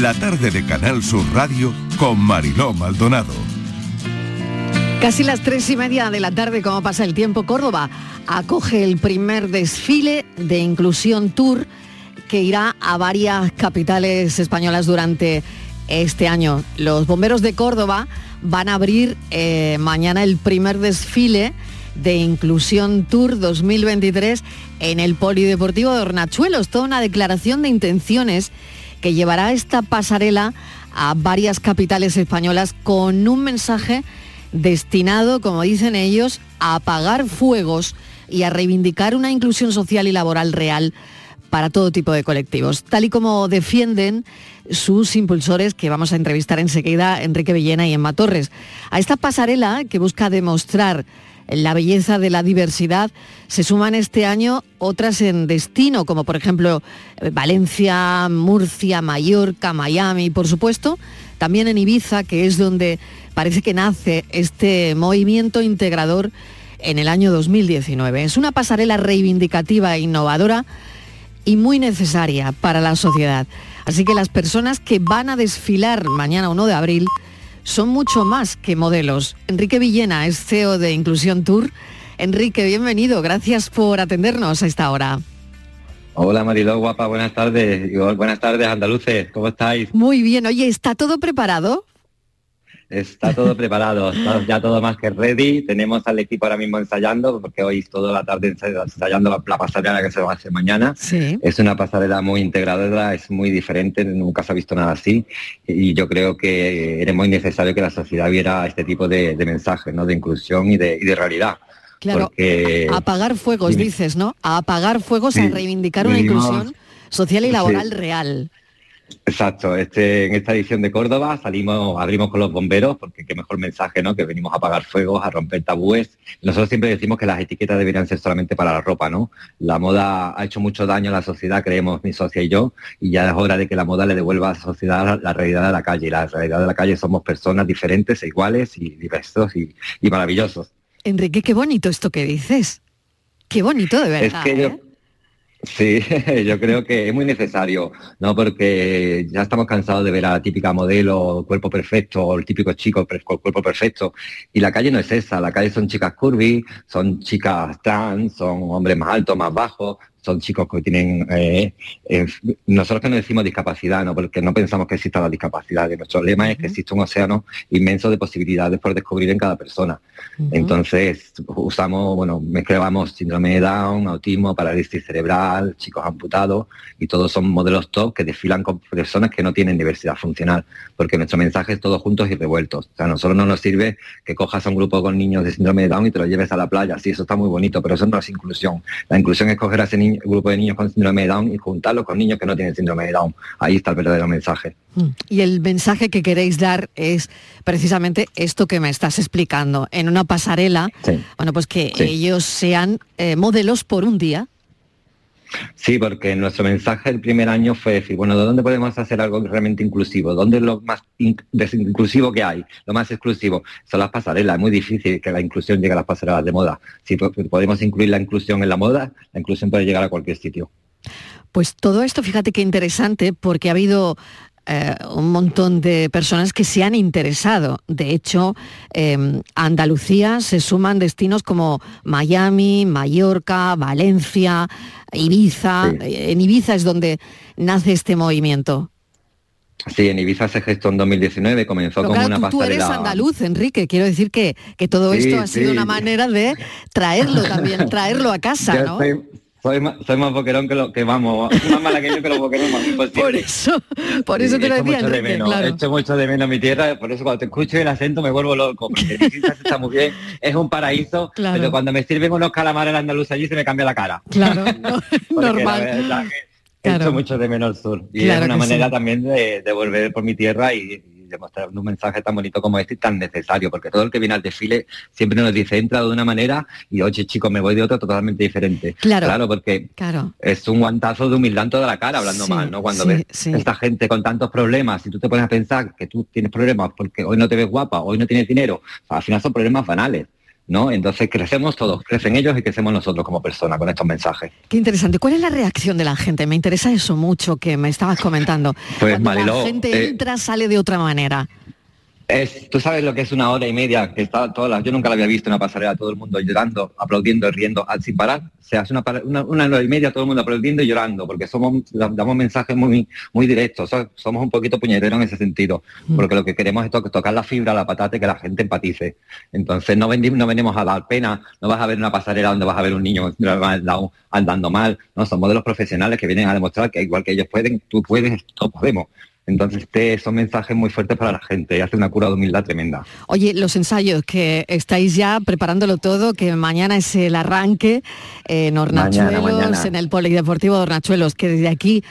[SPEAKER 2] La tarde de Canal Sur Radio con Mariló Maldonado.
[SPEAKER 1] Casi las tres y media de la tarde, como pasa el tiempo, Córdoba acoge el primer desfile de Inclusión Tour que irá a varias capitales españolas durante este año. Los bomberos de Córdoba van a abrir eh, mañana el primer desfile de Inclusión Tour 2023 en el Polideportivo de Hornachuelos. Toda una declaración de intenciones que llevará esta pasarela a varias capitales españolas con un mensaje destinado, como dicen ellos, a apagar fuegos y a reivindicar una inclusión social y laboral real para todo tipo de colectivos, tal y como defienden sus impulsores que vamos a entrevistar enseguida, Enrique Villena y Emma Torres. A esta pasarela que busca demostrar la belleza de la diversidad, se suman este año otras en destino, como por ejemplo eh, Valencia, Murcia, Mallorca, Miami, por supuesto, también en Ibiza, que es donde parece que nace este movimiento integrador en el año 2019. Es una pasarela reivindicativa e innovadora y muy necesaria para la sociedad. Así que las personas que van a desfilar mañana 1 de abril son mucho más que modelos. Enrique Villena es CEO de Inclusión Tour. Enrique, bienvenido. Gracias por atendernos a esta hora.
[SPEAKER 11] Hola Mariló, guapa, buenas tardes. buenas tardes, andaluces. ¿Cómo estáis?
[SPEAKER 1] Muy bien. Oye, ¿está todo preparado?
[SPEAKER 11] Está todo preparado, está ya todo más que ready. Tenemos al equipo ahora mismo ensayando, porque hoy es toda la tarde ensayando la, pasarela que se va a hacer mañana. Es una pasarela muy integrada, es muy diferente, nunca se ha visto nada así. Y yo creo que era muy necesario que la sociedad viera este tipo de, mensajes, ¿no? de inclusión y de, realidad.
[SPEAKER 1] Claro, apagar fuegos, dices, ¿no? A apagar fuegos, a reivindicar una inclusión social y laboral real.
[SPEAKER 11] Exacto, este, en esta edición de Córdoba salimos, abrimos con los bomberos, porque qué mejor mensaje, ¿no? Que venimos a apagar fuegos, a romper tabúes. Nosotros siempre decimos que las etiquetas deberían ser solamente para la ropa, ¿no? La moda ha hecho mucho daño a la sociedad, creemos mi socia y yo, y ya es hora de que la moda le devuelva a la sociedad la, realidad de la calle. Y la realidad de la calle somos personas diferentes, e iguales y diversos y, maravillosos.
[SPEAKER 1] Enrique, qué bonito esto que dices. Qué bonito, de verdad. ¿eh?
[SPEAKER 11] Sí, yo creo que es muy necesario, ¿no? Porque ya estamos cansados de ver a la típica modelo, cuerpo perfecto, o el típico chico con cuerpo perfecto. Y la calle no es esa, la calle son chicas curvy, son chicas trans, son hombres más altos, más bajos, son chicos que tienen, eh, eh, nosotros que no decimos discapacidad, ¿no? porque no pensamos que exista la discapacidad, nuestro lema es que existe un océano inmenso de posibilidades por descubrir en cada persona. Entonces usamos, bueno, mezclamos síndrome de Down, autismo, parálisis cerebral, chicos amputados, y todos son modelos top que desfilan con personas que no tienen diversidad funcional, porque nuestro mensaje es todos juntos y revueltos. O sea, a nosotros no nos sirve que cojas a un grupo con niños de síndrome de Down y te lo lleves a la playa, sí, eso está muy bonito, pero eso no es inclusión. La inclusión es coger a ese niño grupo de niños con síndrome de Down y juntarlo con niños que no tienen síndrome de Down. Ahí está el verdadero mensaje.
[SPEAKER 1] Mm. Y el mensaje que queréis dar es precisamente esto que me estás explicando. En una pasarela, bueno, pues que ellos sean eh, modelos por un día.
[SPEAKER 11] Sí, porque nuestro mensaje el primer año fue decir, bueno, ¿de dónde podemos hacer algo realmente inclusivo? ¿Dónde es lo más inclusivo que hay? Lo más exclusivo. Son las pasarelas. Es muy difícil que la inclusión llegue a las pasarelas de moda. Si podemos incluir la inclusión en la moda, la inclusión puede llegar a cualquier sitio.
[SPEAKER 1] Pues todo esto, fíjate qué interesante, porque ha habido eh, un montón de personas que se han interesado. De hecho, em, a Andalucía se suman destinos como Miami, Mallorca, Valencia, Ibiza. En Ibiza es donde nace este movimiento.
[SPEAKER 11] Sí, en Ibiza se gestó en 2019, comenzó como una
[SPEAKER 1] tú, Tú eres andaluz, Enrique, quiero decir que, que todo esto ha sido una manera de traerlo también, traerlo a casa, ¿no?
[SPEAKER 11] Soy más, boquerón que lo que vamos, más malagueño que los boquerones más
[SPEAKER 1] Por eso, por eso te lo decía.
[SPEAKER 11] Mucho de menos, claro. Echo mucho de menos mi tierra, por eso cuando te escucho el acento me vuelvo loco, porque está muy bien, es un paraíso, pero cuando me sirven unos calamares andaluz allí se me cambia la cara.
[SPEAKER 1] Claro, normal.
[SPEAKER 11] He hecho mucho de menos el sur. Y es una manera también de, de volver por mi tierra y, demostrar un mensaje tan bonito como este y tan necesario, porque todo el que viene al desfile siempre nos dice, entra de una manera y oye chico, me voy de otra totalmente diferente.
[SPEAKER 1] Claro,
[SPEAKER 11] claro porque es un guantazo de humildad en toda la cara, hablando mal, ¿no? Cuando ves esta gente con tantos problemas y tú te pones a pensar que tú tienes problemas porque hoy no te ves guapa, hoy no tienes dinero, al final son problemas banales. ¿No? Entonces crecemos todos, crecen ellos y crecemos nosotros como personas con estos mensajes.
[SPEAKER 1] Qué interesante. ¿Cuál es la reacción de la gente? Me interesa eso mucho que me estabas comentando.
[SPEAKER 11] Pues
[SPEAKER 1] Cuando la gente eh, entra, sale de otra manera.
[SPEAKER 11] Es, tú sabes lo que es una hora y media que está todas yo nunca la había visto una pasarela todo el mundo llorando aplaudiendo riendo sin parar. O sea es una, una, hora y media todo el mundo aplaudiendo y llorando porque somos damos mensajes muy muy directos somos un poquito puñeteros en ese sentido mm. porque lo que queremos es tocar la fibra la patata y que la gente empatice. Entonces no vendimos no venimos a dar pena no vas a ver una pasarela donde vas a ver un niño andando mal no somos de los profesionales que vienen a demostrar que igual que ellos pueden tú puedes todos podemos entonces, este son mensajes muy fuertes para la gente y hace una cura de humildad tremenda.
[SPEAKER 1] Oye, los ensayos, que estáis ya preparándolo todo, que mañana es el arranque en Hornachuelos, en el Polideportivo de Hornachuelos, que desde aquí,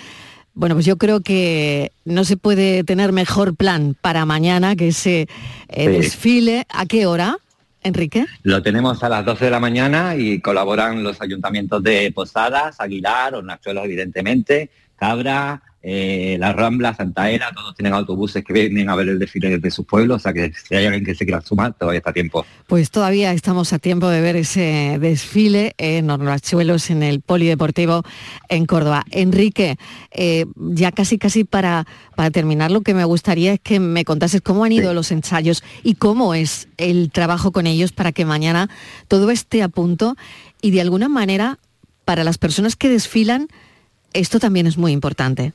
[SPEAKER 1] bueno, pues yo creo que no se puede tener mejor plan para mañana que ese eh, desfile. ¿A qué hora? Enrique.
[SPEAKER 11] Lo tenemos a las 12 de la mañana y colaboran los ayuntamientos de Posadas, Aguilar, Hornachuelos evidentemente, Cabra, eh, la Rambla, Santa Era, todos tienen autobuses que vienen a ver el desfile de sus pueblos, o sea que si hay alguien que se quiera sumar, todavía está a tiempo.
[SPEAKER 1] Pues todavía estamos a tiempo de ver ese desfile en Hornachuelos, en el Polideportivo en Córdoba. Enrique, eh, ya casi casi para, para terminar, lo que me gustaría es que me contases cómo han ido los ensayos y cómo es el trabajo con ellos para que mañana todo esté a punto y de alguna manera para las personas que desfilan, esto también es muy importante.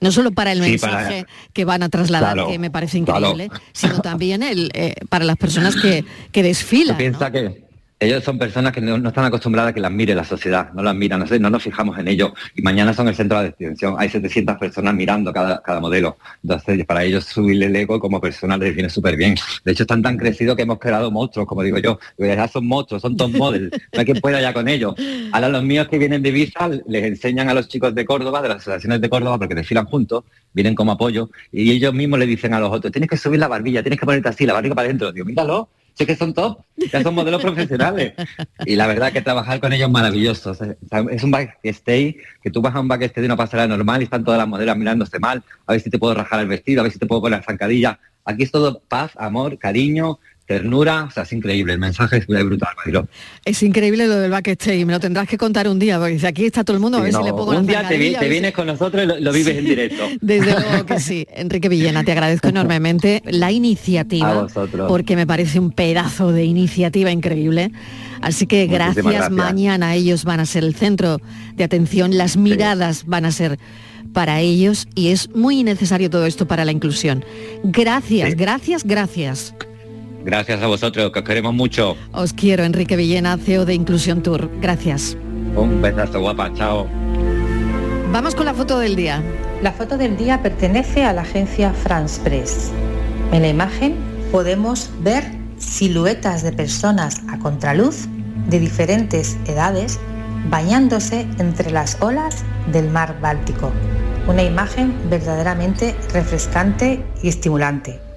[SPEAKER 1] No solo para el mensaje que van a trasladar, que me parece increíble, sino también el, eh, para las personas que, que desfilan.
[SPEAKER 11] Piensa que ellos son personas que no, están acostumbradas a que las mire la sociedad, no las miran, no, sé, no nos fijamos en ellos. Y mañana son el centro de atención. Hay 700 personas mirando cada, modelo. Entonces, para ellos subirle el ego como persona les viene súper bien. De hecho, están tan crecidos que hemos creado monstruos, como digo yo. Ya son monstruos, son top models. No hay quien pueda ya con ellos. Ahora los míos que vienen de visa les enseñan a los chicos de Córdoba, de las asociaciones de Córdoba, porque desfilan juntos, vienen como apoyo, y ellos mismos le dicen a los otros, tienes que subir la barbilla, tienes que ponerte así, la barriga para adentro. Digo, míralo, sé que son top, ya son modelos profesionales. Y la verdad que trabajar con ellos es maravilloso. es un backstage que tú vas a un backstage de una pasarela normal y están todas las modelos mirándose mal, a ver si te puedo rajar el vestido, a ver si te puedo poner la zancadilla. Aquí es todo paz, amor, cariño, ternura, o sea, es increíble, el mensaje es muy brutal, Marilo.
[SPEAKER 1] Es increíble lo del backstage, me lo tendrás que contar un día, porque aquí está todo el mundo, a ver si le pongo
[SPEAKER 11] Un día te, vienes con nosotros y lo, vives en directo.
[SPEAKER 1] Desde luego que sí. Enrique Villena, te agradezco enormemente la iniciativa, porque me parece un pedazo de iniciativa increíble. Así que gracias. gracias. Mañana ellos van a ser el centro de atención, las miradas van a ser para ellos y es muy necesario todo esto para la inclusión. Gracias, gracias, gracias.
[SPEAKER 11] Gracias a vosotros, que os queremos mucho.
[SPEAKER 1] Os quiero, Enrique Villena, CEO de Inclusión Tour. Gracias.
[SPEAKER 11] Un besazo, guapa. Chao.
[SPEAKER 1] Vamos con la foto del día.
[SPEAKER 12] La foto del día pertenece a la agencia France Press. En la imagen podemos ver siluetas de personas a contraluz de diferentes edades bañándose entre las olas del mar Báltico. Una imagen verdaderamente refrescante y estimulante.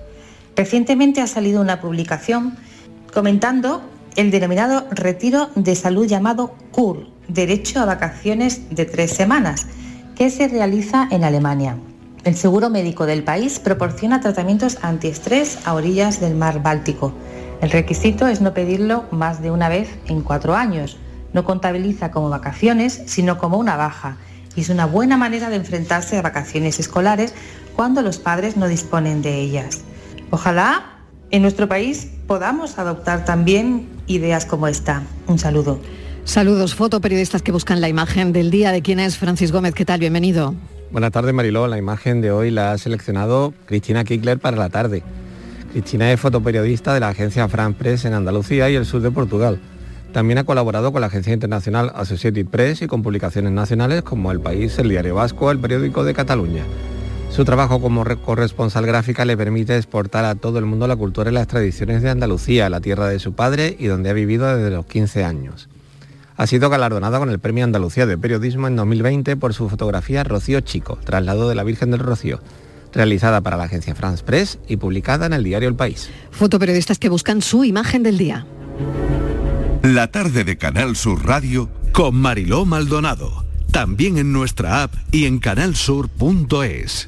[SPEAKER 12] Recientemente ha salido una publicación comentando el denominado retiro de salud llamado CUR, derecho a vacaciones de tres semanas, que se realiza en Alemania. El seguro médico del país proporciona tratamientos antiestrés a orillas del mar Báltico. El requisito es no pedirlo más de una vez en cuatro años. No contabiliza como vacaciones, sino como una baja. Y es una buena manera de enfrentarse a vacaciones escolares cuando los padres no disponen de ellas. Ojalá en nuestro país podamos adoptar también ideas como esta. Un saludo.
[SPEAKER 1] Saludos, fotoperiodistas que buscan la imagen del día. ¿De quién es Francis Gómez? ¿Qué tal? Bienvenido.
[SPEAKER 13] Buenas tardes, Mariló. La imagen de hoy la ha seleccionado Cristina Kickler para la tarde. Cristina es fotoperiodista de la agencia Fran Press en Andalucía y el sur de Portugal. También ha colaborado con la agencia internacional Associated Press y con publicaciones nacionales como El País, El Diario Vasco, el periódico de Cataluña. Su trabajo como corresponsal gráfica le permite exportar a todo el mundo la cultura y las tradiciones de Andalucía, la tierra de su padre y donde ha vivido desde los 15 años. Ha sido galardonada con el Premio Andalucía de Periodismo en 2020 por su fotografía Rocío Chico, traslado de la Virgen del Rocío, realizada para la agencia France Press y publicada en el diario El País.
[SPEAKER 1] Fotoperiodistas que buscan su imagen del día.
[SPEAKER 2] La tarde de Canal Sur Radio con Mariló Maldonado. También en nuestra app y en canalsur.es.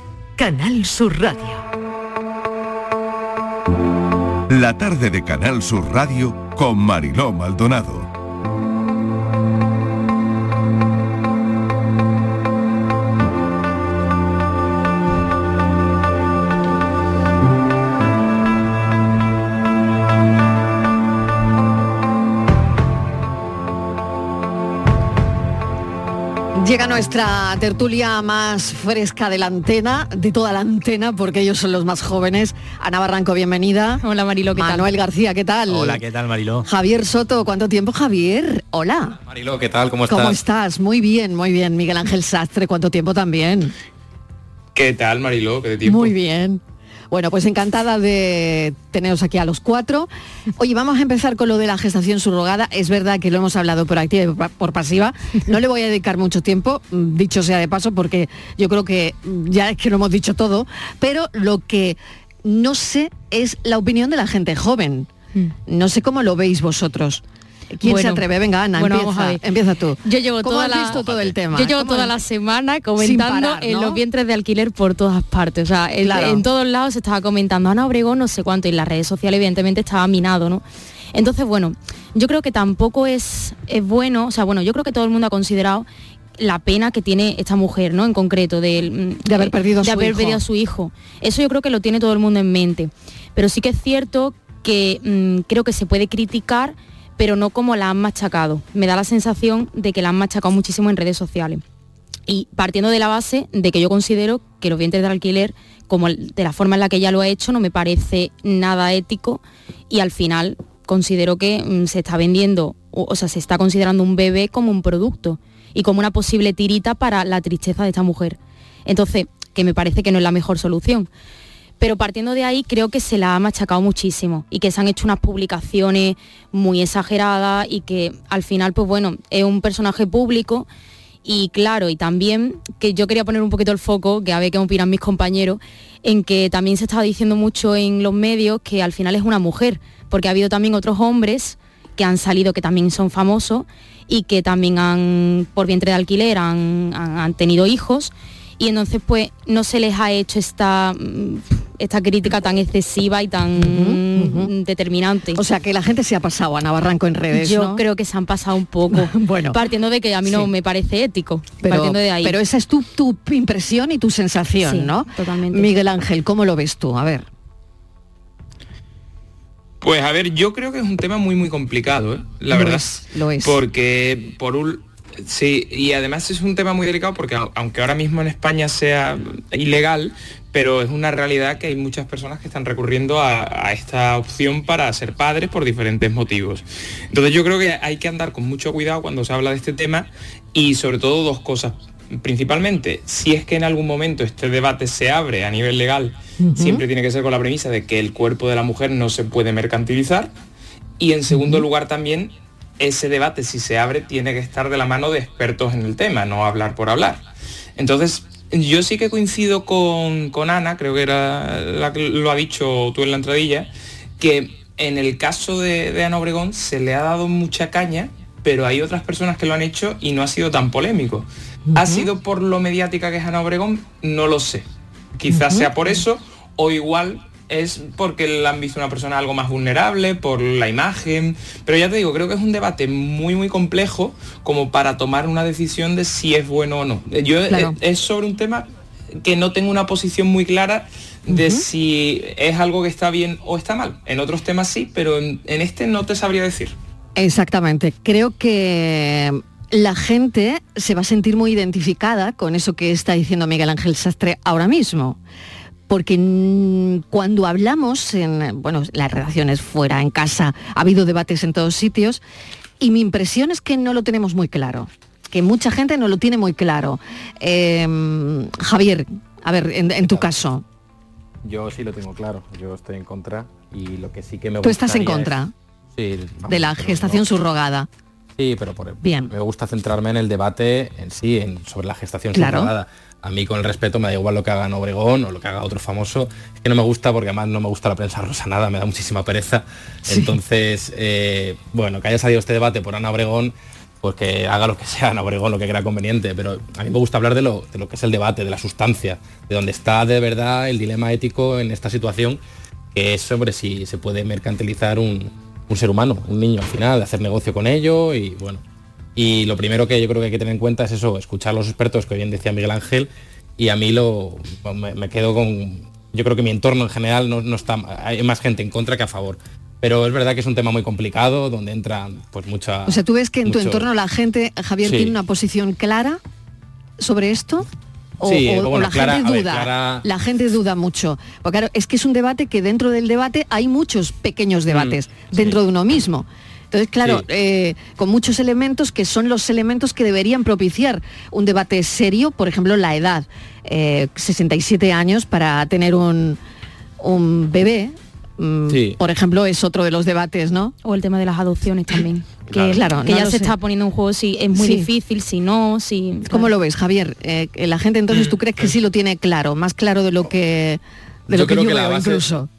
[SPEAKER 14] Canal Sur Radio.
[SPEAKER 2] La tarde de Canal Sur Radio con Mariló Maldonado.
[SPEAKER 1] Llega nuestra tertulia más fresca de la antena, de toda la antena, porque ellos son los más jóvenes. Ana Barranco, bienvenida.
[SPEAKER 15] Hola Mariló, ¿qué
[SPEAKER 1] Manuel García, ¿qué tal?
[SPEAKER 15] Hola, ¿qué tal Mariló?
[SPEAKER 1] Javier Soto, ¿cuánto tiempo Javier? Hola.
[SPEAKER 15] Mariló, ¿qué tal? ¿Cómo estás?
[SPEAKER 1] ¿Cómo estás? Muy bien, muy bien. Miguel Ángel Sastre, ¿cuánto tiempo también?
[SPEAKER 15] ¿Qué tal Mariló? ¿Qué de tiempo?
[SPEAKER 1] Muy bien. Bueno, pues encantada de teneros aquí a los cuatro. Oye, vamos a empezar con lo de la gestación subrogada. Es verdad que lo hemos hablado por activa y por pasiva. No le voy a dedicar mucho tiempo, mm, dicho sea de paso, porque yo creo que mm, ya es que lo hemos dicho todo. Pero lo que no sé es la opinión de la gente joven. No sé cómo lo veis vosotros. ¿Quién se atreve? Venga, Ana,
[SPEAKER 15] bueno,
[SPEAKER 1] empieza,
[SPEAKER 15] vamos a
[SPEAKER 1] empieza tú.
[SPEAKER 15] Yo llevo
[SPEAKER 1] ¿Cómo
[SPEAKER 15] toda
[SPEAKER 1] has
[SPEAKER 15] la,
[SPEAKER 1] visto todo el tema?
[SPEAKER 15] Yo llevo
[SPEAKER 1] ¿Cómo
[SPEAKER 15] toda la semana comentando
[SPEAKER 1] parar,
[SPEAKER 15] en los vientres de alquiler por todas partes. O sea, en,
[SPEAKER 1] Claro.
[SPEAKER 15] en todos lados se estaba comentando Ana Obregón, no sé cuánto, y en las redes sociales evidentemente estaba minado, ¿no? Entonces, bueno, yo creo que tampoco es, es bueno, o sea, bueno, yo creo que todo el mundo ha considerado la pena que tiene esta mujer, ¿no? En concreto, de,
[SPEAKER 1] De haber perdido a
[SPEAKER 15] de
[SPEAKER 1] su
[SPEAKER 15] haber
[SPEAKER 1] hijo.
[SPEAKER 15] perdido a su hijo. Eso yo creo que lo tiene todo el mundo en mente. Pero sí que es cierto que mm, creo que se puede criticar, pero no como la han machacado. Me da la sensación de que la han machacado muchísimo en redes sociales. Y partiendo de la base de que yo considero que los vientres de alquiler, como de la forma en la que ella lo ha hecho, no me parece nada ético y al final considero que mm, se está vendiendo, o sea, se está considerando un bebé como un producto y como una posible tirita para la tristeza de esta mujer. Entonces, que me parece que no es la mejor solución. Pero partiendo de ahí creo que se la ha machacado muchísimo y que se han hecho unas publicaciones muy exageradas y que al final, pues bueno, es un personaje público y claro, y también que yo quería poner un poquito el foco, que a ver qué opinan mis compañeros, en que también se estaba diciendo mucho en los medios que al final es una mujer, porque ha habido también otros hombres que han salido que también son famosos y que también han, por vientre de alquiler, han, han- han tenido hijos y entonces pues no se les ha hecho esta, mm, esta crítica tan excesiva y tan determinante.
[SPEAKER 1] O sea, que la gente se ha pasado a Navarranco en redes,
[SPEAKER 15] Yo
[SPEAKER 1] ¿no?
[SPEAKER 15] creo que se han pasado un poco.
[SPEAKER 1] bueno.
[SPEAKER 15] Partiendo de que a mí no me parece ético.
[SPEAKER 1] Pero,
[SPEAKER 15] partiendo de ahí.
[SPEAKER 1] pero esa es tu, tu impresión y tu sensación,
[SPEAKER 15] Sí,
[SPEAKER 1] ¿no?
[SPEAKER 15] totalmente.
[SPEAKER 1] Miguel Ángel, ¿cómo lo ves tú? A ver.
[SPEAKER 16] Pues a ver, yo creo que es un tema muy muy complicado, ¿eh? la
[SPEAKER 1] Lo
[SPEAKER 16] verdad.
[SPEAKER 1] es, lo es.
[SPEAKER 16] Porque por un sí, y además es un tema muy delicado porque au- aunque ahora mismo en España sea ilegal, pero es una realidad que hay muchas personas que están recurriendo a, a esta opción para ser padres por diferentes motivos. Entonces yo creo que hay que andar con mucho cuidado cuando se habla de este tema y sobre todo dos cosas. Principalmente, si es que en algún momento este debate se abre a nivel legal, siempre tiene que ser con la premisa de que el cuerpo de la mujer no se puede mercantilizar. Y en segundo lugar también ese debate, si se abre, tiene que estar de la mano de expertos en el tema, no hablar por hablar. Entonces, yo sí que coincido con, Ana, creo que era la que lo ha dicho tú en la entradilla, que en el caso de, Ana Obregón se le ha dado mucha caña, pero hay otras personas que lo han hecho y no ha sido tan polémico. ¿Ha sido por lo mediática que es Ana Obregón? No lo sé. Quizás sea por eso, o igual es porque la han visto una persona algo más vulnerable, por la imagen, pero ya te digo, creo que es un debate muy muy complejo como para tomar una decisión de si es bueno o no. Yo eh, es, sobre un tema que no tengo una posición muy clara de si es algo que está bien o está mal. En otros temas sí, pero en, en este no te sabría decir.
[SPEAKER 1] Exactamente. Creo que la gente se va a sentir muy identificada con eso que está diciendo Miguel Ángel Sastre ahora mismo porque cuando hablamos en bueno, las redacciones fuera, en casa, ha habido debates en todos sitios, y mi impresión es que no lo tenemos muy claro, que mucha gente no lo tiene muy claro. Em, Javier, a ver, en, tu caso.
[SPEAKER 17] Yo sí lo tengo claro, yo estoy en contra y lo que sí que me
[SPEAKER 1] ¿Tú estás en contra? sí, de la gestación subrogada.
[SPEAKER 17] Sí, pero por, Bien. me gusta centrarme en el debate en sí, en, sobre la gestación subrogada a mí con el respeto me da igual lo que haga Obregón o lo que haga otro famoso, es que no me gusta porque además no me gusta la prensa rosa nada, me da muchísima pereza. Entonces, eh, bueno, que haya salido este debate por Ana Obregón, pues que haga lo que sea Ana Obregón, lo que crea conveniente, pero a mí me gusta hablar de lo, de lo que es el debate, de la sustancia, de dónde está de verdad el dilema ético en esta situación, que es sobre si se puede mercantilizar un, un ser humano, un niño al final, hacer negocio con ello y bueno, y lo primero que yo creo que hay que tener en cuenta es eso, escuchar a los expertos, que bien decía Miguel Ángel, y a mí lo, me, quedo con... Yo creo que mi entorno en general no, está... Hay más gente en contra que a favor. Pero es verdad que es un tema muy complicado donde entra pues mucha
[SPEAKER 1] o sea tú ves que en tu entorno la gente Javier tiene una posición clara sobre esto o, la gente duda la gente duda mucho. Porque claro es que es un debate que dentro del debate hay muchos pequeños debates mm, dentro de uno mismo entonces, claro, eh, con muchos elementos que son los elementos que deberían propiciar un debate serio, por ejemplo, la edad, 67 eh, años para tener un, bebé, mm, por ejemplo, es otro de los debates, ¿no?
[SPEAKER 15] O el tema de las adopciones también. Que, claro, que ya se está poniendo en juego si es muy difícil, si no, si...
[SPEAKER 1] ¿Cómo lo ves, Javier? Eh, la gente entonces tú crees que sí lo tiene claro, más claro de lo que de lo que yo veo incluso.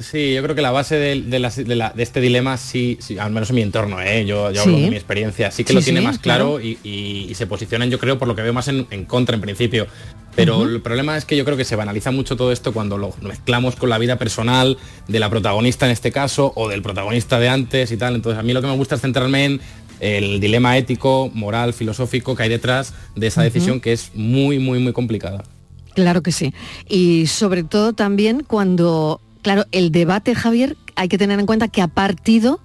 [SPEAKER 17] Sí, yo creo que la base de, este dilema, sí, al menos en mi entorno, ¿eh? yo, yo hablo de mi experiencia, sí que lo tiene más claro, Y, se posicionan, yo creo, por lo que veo más en, contra en principio. Pero el problema es que yo creo que se banaliza mucho todo esto cuando lo mezclamos con la vida personal de la protagonista en este caso o del protagonista de antes y tal. Entonces a mí lo que me gusta es centrarme en el dilema ético, moral, filosófico que hay detrás de esa decisión que es muy, muy, muy complicada.
[SPEAKER 1] Claro que sí. Y sobre todo también cuando Claro, el debate, Javier, hay que tener en cuenta que ha partido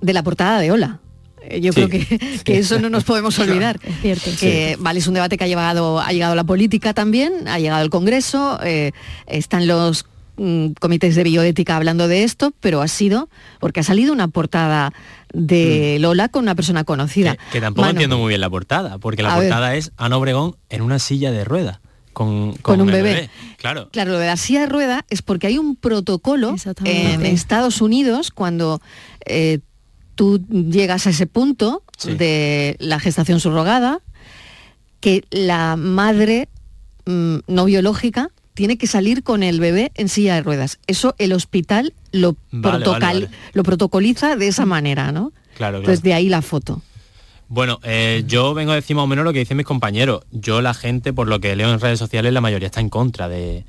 [SPEAKER 1] de la portada de Hola. Eh, yo creo que, eso no nos podemos olvidar. es cierto. Que, vale, es un debate que ha, llegado, ha llegado a la política también, ha llegado al Congreso, eh, están los mm, comités de bioética hablando de esto, pero ha sido porque ha salido una portada de mm. Lola con una persona conocida.
[SPEAKER 18] Que, tampoco entiendo muy bien la portada, porque la portada es Ana Obregón en una silla de ruedas con, un bebé. Claro.
[SPEAKER 1] Claro, lo de la silla de rueda es porque hay un protocolo en Estados Unidos cuando eh, tú llegas a ese punto de la gestación subrogada, que la madre mm, no biológica tiene que salir con el bebé en silla de ruedas. Eso el hospital lo, lo protocoliza de esa manera, ¿no?
[SPEAKER 18] Claro,
[SPEAKER 1] Entonces de ahí la foto.
[SPEAKER 18] Bueno, eh, yo vengo a decir más o menos lo que dicen mis compañeros. Yo, la gente, por lo que leo en redes sociales, la mayoría está en contra de,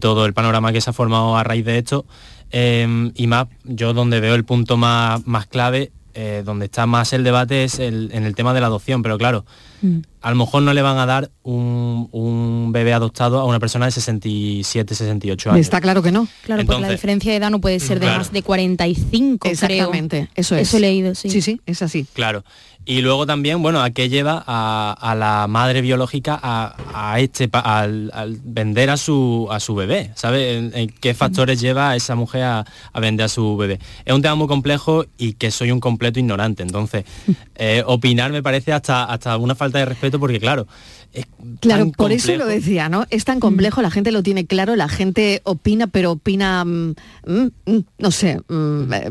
[SPEAKER 18] todo el panorama que se ha formado a raíz de esto. Em, y más, yo donde veo el punto más, más clave, eh, donde está más el debate es en el tema de la adopción. Pero claro, mm. a lo mejor no le van a dar un, bebé adoptado a una persona de 67, 68 años.
[SPEAKER 1] Está claro que no.
[SPEAKER 15] Claro, porque la diferencia de edad no puede ser de más de 45,
[SPEAKER 1] Exactamente, eso es.
[SPEAKER 15] Eso he leído, sí.
[SPEAKER 1] Sí, sí, es así.
[SPEAKER 18] Claro. Y luego también, bueno, ¿a qué lleva a, la madre biológica a, este, al, vender a su, a su bebé? ¿Sabe? ¿En, qué factores lleva a esa mujer a, vender a su bebé? Es un tema muy complejo y que soy un completo ignorante. Entonces, eh, opinar me parece hasta, hasta una falta de respeto porque claro, es
[SPEAKER 1] Claro,
[SPEAKER 18] tan
[SPEAKER 1] por eso lo decía, ¿no? Es tan complejo, la gente lo tiene claro, la gente opina, pero opina, mm, mm, mm, no sé, mm, eh,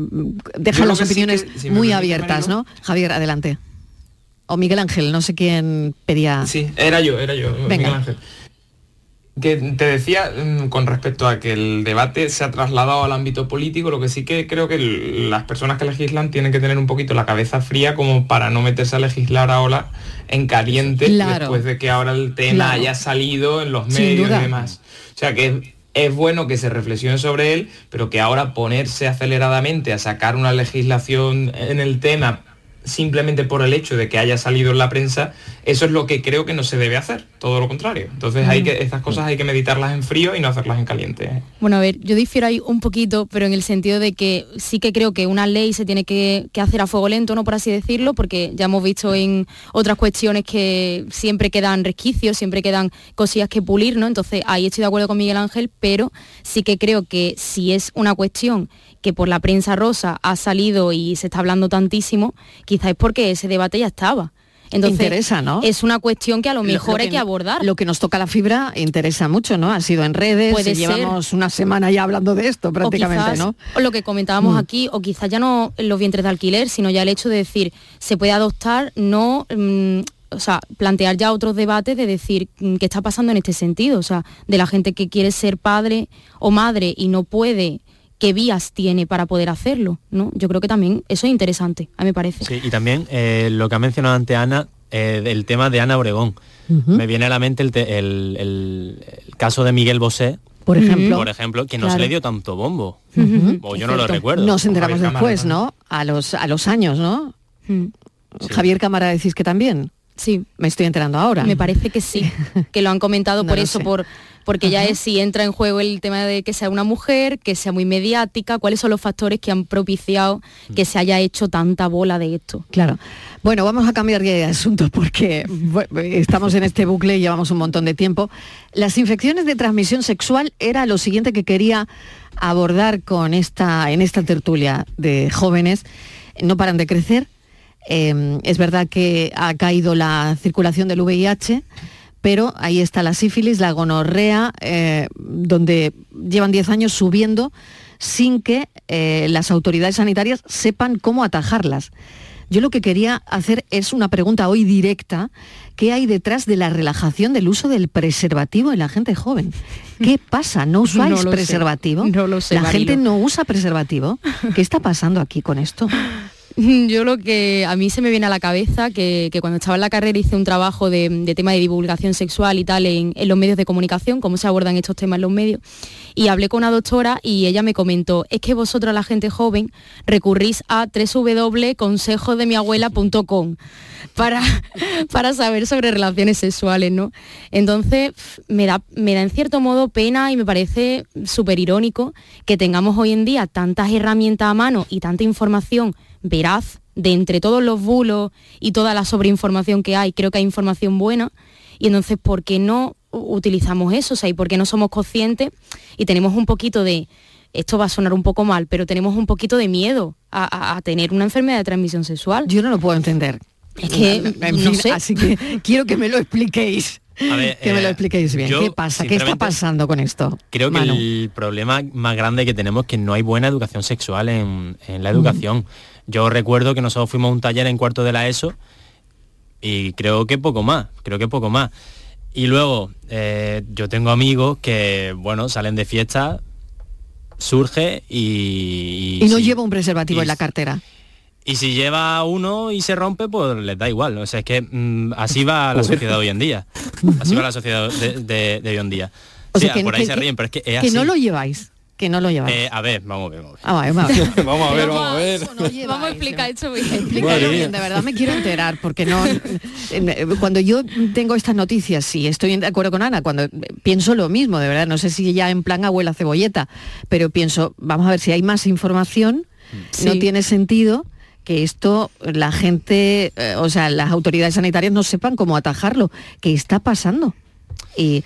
[SPEAKER 1] deja las
[SPEAKER 16] sí
[SPEAKER 1] opiniones
[SPEAKER 16] que, si me
[SPEAKER 1] muy abiertas. ¿no? Javier, adelante. O Miguel Ángel, no sé quién pedía.
[SPEAKER 16] Sí, era yo, era yo,
[SPEAKER 1] Venga.
[SPEAKER 16] Miguel Ángel. Que te decía mm, con respecto a que el debate se ha trasladado al ámbito político, lo que sí que creo que las personas que legislan tienen que tener un poquito la cabeza fría como para no meterse a legislar ahora en caliente
[SPEAKER 1] Claro.
[SPEAKER 16] después de que ahora el tema
[SPEAKER 1] Claro.
[SPEAKER 16] haya salido en los medios y demás. O sea que es, es bueno que se reflexione sobre él, pero que ahora ponerse aceleradamente a sacar una legislación en el tema simplemente por el hecho de que haya salido en la prensa, eso es lo que creo que no se debe hacer, todo lo contrario. Entonces hay
[SPEAKER 15] Mm.
[SPEAKER 16] que, estas cosas hay que meditarlas en frío y no hacerlas en caliente.
[SPEAKER 15] Bueno, a ver, yo difiero ahí un poquito, pero en el sentido de que sí que creo que una ley se tiene que, que hacer a fuego lento, no por así decirlo, porque ya hemos visto en otras cuestiones que siempre quedan resquicios, siempre quedan cosillas que pulir, ¿no? Entonces ahí estoy de acuerdo con Miguel Ángel, pero sí que creo que si es una cuestión que por la prensa rosa ha salido y se está hablando tantísimo, quizás es porque ese debate ya estaba. Entonces,
[SPEAKER 1] Interesa, ¿no?
[SPEAKER 15] Es una cuestión que a lo mejor
[SPEAKER 1] lo
[SPEAKER 15] hay que abordar.
[SPEAKER 1] Lo que nos toca la fibra interesa mucho, ¿no? Ha sido en redes,
[SPEAKER 15] Puede ser.
[SPEAKER 1] llevamos una semana ya hablando de esto prácticamente,
[SPEAKER 15] o quizás,
[SPEAKER 1] ¿no?
[SPEAKER 15] o lo que comentábamos
[SPEAKER 1] Mm.
[SPEAKER 15] aquí, o quizás ya no los vientres de alquiler, sino ya el hecho de decir, se puede adoptar, no, mm, o sea, plantear ya otros debates de decir mm, qué está pasando en este sentido, o sea, de la gente que quiere ser padre o madre y no puede, qué vías tiene para poder hacerlo, ¿no? Yo creo que también eso es interesante, a mí me parece.
[SPEAKER 18] Sí, y también eh, lo que ha mencionado antes Ana, eh, el tema de Ana Obregón. Me viene a la mente el, te- el- el- el caso de Miguel Bosé.
[SPEAKER 1] Por ejemplo.
[SPEAKER 18] Por ejemplo, que no
[SPEAKER 1] Claro.
[SPEAKER 18] se le dio tanto bombo. O yo no lo recuerdo.
[SPEAKER 1] Nos enteramos
[SPEAKER 18] Javier
[SPEAKER 1] después,
[SPEAKER 18] Cámara,
[SPEAKER 1] ¿no? A los, a los años, ¿no? Javier Cámara decís que también.
[SPEAKER 15] Sí.
[SPEAKER 1] Me estoy enterando ahora.
[SPEAKER 15] Me parece que sí, que lo han comentado
[SPEAKER 1] No
[SPEAKER 15] por eso,
[SPEAKER 1] sé.
[SPEAKER 15] por porque ya es si entra en juego el tema de que sea una mujer, que sea muy mediática, cuáles son los factores que han propiciado que se haya hecho tanta bola de esto.
[SPEAKER 1] Claro. Bueno, vamos a cambiar de asunto porque estamos en este bucle y llevamos un montón de tiempo. Las infecciones de transmisión sexual era lo siguiente que quería abordar con esta, en esta tertulia de jóvenes. No paran de crecer. Eh, es verdad que ha caído la circulación del VIH, pero ahí está la sífilis, la gonorrea, eh, donde llevan 10 años subiendo sin que eh, las autoridades sanitarias sepan cómo atajarlas. Yo lo que quería hacer es una pregunta hoy directa. ¿Qué hay detrás de la relajación del uso del preservativo en la gente joven? ¿Qué pasa? ¿No usáis
[SPEAKER 15] No lo sé.
[SPEAKER 1] preservativo?
[SPEAKER 15] No lo sé,
[SPEAKER 1] La gente no usa preservativo. ¿Qué está pasando aquí con esto?
[SPEAKER 15] Yo lo que a mí se me viene a la cabeza, que, que cuando estaba en la carrera hice un trabajo de, tema de divulgación sexual y tal en, los medios de comunicación, cómo se abordan estos temas en los medios, y hablé con una doctora y ella me comentó, es que vosotros la gente joven recurrís a www.consejosdemiabuela.com para, para saber sobre relaciones sexuales, ¿no? Entonces me da, me da en cierto modo pena y me parece súper irónico que tengamos hoy en día tantas herramientas a mano y tanta información veraz de entre todos los bulos y toda la sobreinformación que hay, creo que hay información buena. Y entonces, ¿por qué no utilizamos eso? O sea, ¿y por qué no somos conscientes y tenemos un poquito de, esto va a sonar un poco mal, pero tenemos un poquito de miedo a, a- a tener una enfermedad de transmisión sexual?
[SPEAKER 1] Yo no lo puedo entender.
[SPEAKER 15] Es que,
[SPEAKER 1] En
[SPEAKER 15] no sé.
[SPEAKER 1] Así que quiero que me lo expliquéis.
[SPEAKER 18] A ver,
[SPEAKER 1] que me lo
[SPEAKER 18] eh,
[SPEAKER 1] expliquéis bien.
[SPEAKER 18] yo,
[SPEAKER 1] ¿Qué pasa? ¿Qué está pasando con esto?
[SPEAKER 18] Creo que
[SPEAKER 1] Manu?
[SPEAKER 18] el problema más grande que tenemos es que no hay buena educación sexual en, en la educación. Yo recuerdo que nosotros fuimos a un taller en cuarto de la ESO y creo que poco más, creo que poco más. Y luego, eh, yo tengo amigos que, bueno, salen de fiesta, surge y...
[SPEAKER 1] Y no
[SPEAKER 18] si-
[SPEAKER 1] lleva un preservativo
[SPEAKER 18] y-
[SPEAKER 1] en la cartera.
[SPEAKER 18] Y si lleva uno y se rompe, pues les da igual. O sea, es que mm, así va la sociedad hoy en día. Así va la sociedad de, de- de hoy en día.
[SPEAKER 1] O
[SPEAKER 18] Sí,
[SPEAKER 1] sea, que-
[SPEAKER 18] por ahí
[SPEAKER 1] que-
[SPEAKER 18] se ríen, pero es que es
[SPEAKER 1] que
[SPEAKER 18] así.
[SPEAKER 1] no lo lleváis. Que no lo lleváis.
[SPEAKER 18] Eh, a ver, vamos a ver, vamos a ver.
[SPEAKER 1] Ah.
[SPEAKER 18] Vamos a ver, vamos a ver.
[SPEAKER 15] Vamos a explicar esto bien.
[SPEAKER 1] Explícalo bien, de verdad me quiero enterar, porque no. eh, Cuando yo tengo estas noticias, sí, estoy de acuerdo con Ana, cuando pienso lo mismo, de verdad, no sé si ya en plan abuela cebolleta, pero pienso, vamos a ver si hay más información, no
[SPEAKER 15] Sí.
[SPEAKER 1] tiene sentido que esto la gente, eh, o sea, las autoridades sanitarias no sepan cómo atajarlo, que está pasando. Y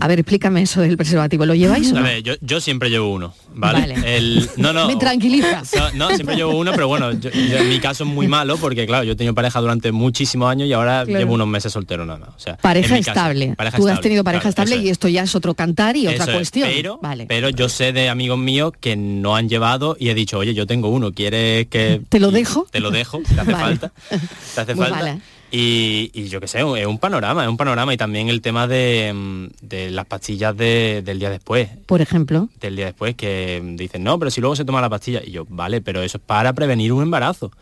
[SPEAKER 1] A ver, explícame eso del preservativo. ¿Lo lleváis o
[SPEAKER 18] A
[SPEAKER 1] no?
[SPEAKER 18] ver, yo, yo siempre llevo uno, ¿vale? El- no, no.
[SPEAKER 1] Me tranquiliza.
[SPEAKER 18] no, siempre llevo uno, pero bueno, yo- yo en mi caso es muy malo porque, claro, yo he tenido pareja durante muchísimos años y ahora
[SPEAKER 1] Claro.
[SPEAKER 18] llevo unos meses soltero nada más. O sea,
[SPEAKER 1] Pareja
[SPEAKER 18] mi caso,
[SPEAKER 1] estable.
[SPEAKER 18] pareja
[SPEAKER 1] Tú has
[SPEAKER 18] estable,
[SPEAKER 1] tenido pareja
[SPEAKER 18] claro,
[SPEAKER 1] estable
[SPEAKER 18] es.
[SPEAKER 1] y esto ya es otro cantar y otra
[SPEAKER 18] es,
[SPEAKER 1] cuestión.
[SPEAKER 18] Pero,
[SPEAKER 1] vale.
[SPEAKER 18] pero yo sé de amigos míos que no han llevado y he dicho, oye, yo tengo uno, ¿quieres que
[SPEAKER 1] ¿Te lo dejo?
[SPEAKER 18] te lo dejo? Te hace
[SPEAKER 1] Vale.
[SPEAKER 18] falta. Te hace
[SPEAKER 1] Pues
[SPEAKER 18] falta. Y, y yo qué sé, es un panorama, es un panorama y también el tema de, mm, de las pastillas de- del día después.
[SPEAKER 1] Por ejemplo.
[SPEAKER 18] Del día después que dicen, no, pero si luego se toma la pastilla. Y yo, vale, pero eso es para prevenir un embarazo.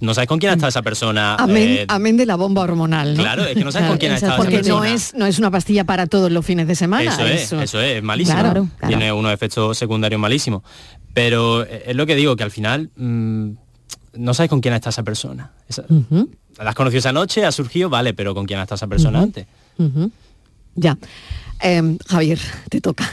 [SPEAKER 18] No sabes con quién ha estado esa persona.
[SPEAKER 1] Amén,
[SPEAKER 18] eh,
[SPEAKER 1] amén de la bomba hormonal, ¿no?
[SPEAKER 18] Claro, es que no sabes con quién ha
[SPEAKER 1] Esa- Porque no
[SPEAKER 18] persona.
[SPEAKER 1] es, no es una pastilla para todos los fines de semana.
[SPEAKER 18] Eso es, eso es, es malísimo.
[SPEAKER 1] Claro, claro.
[SPEAKER 18] Tiene unos efectos secundarios malísimos. Pero eh, es lo que digo, que al final mm, no sabes con quién ha estado esa persona. Esa- La has conocido esa noche, ha surgido, vale, pero con quién ha estado esa persona antes.
[SPEAKER 1] Ya. Em, Javier, te toca.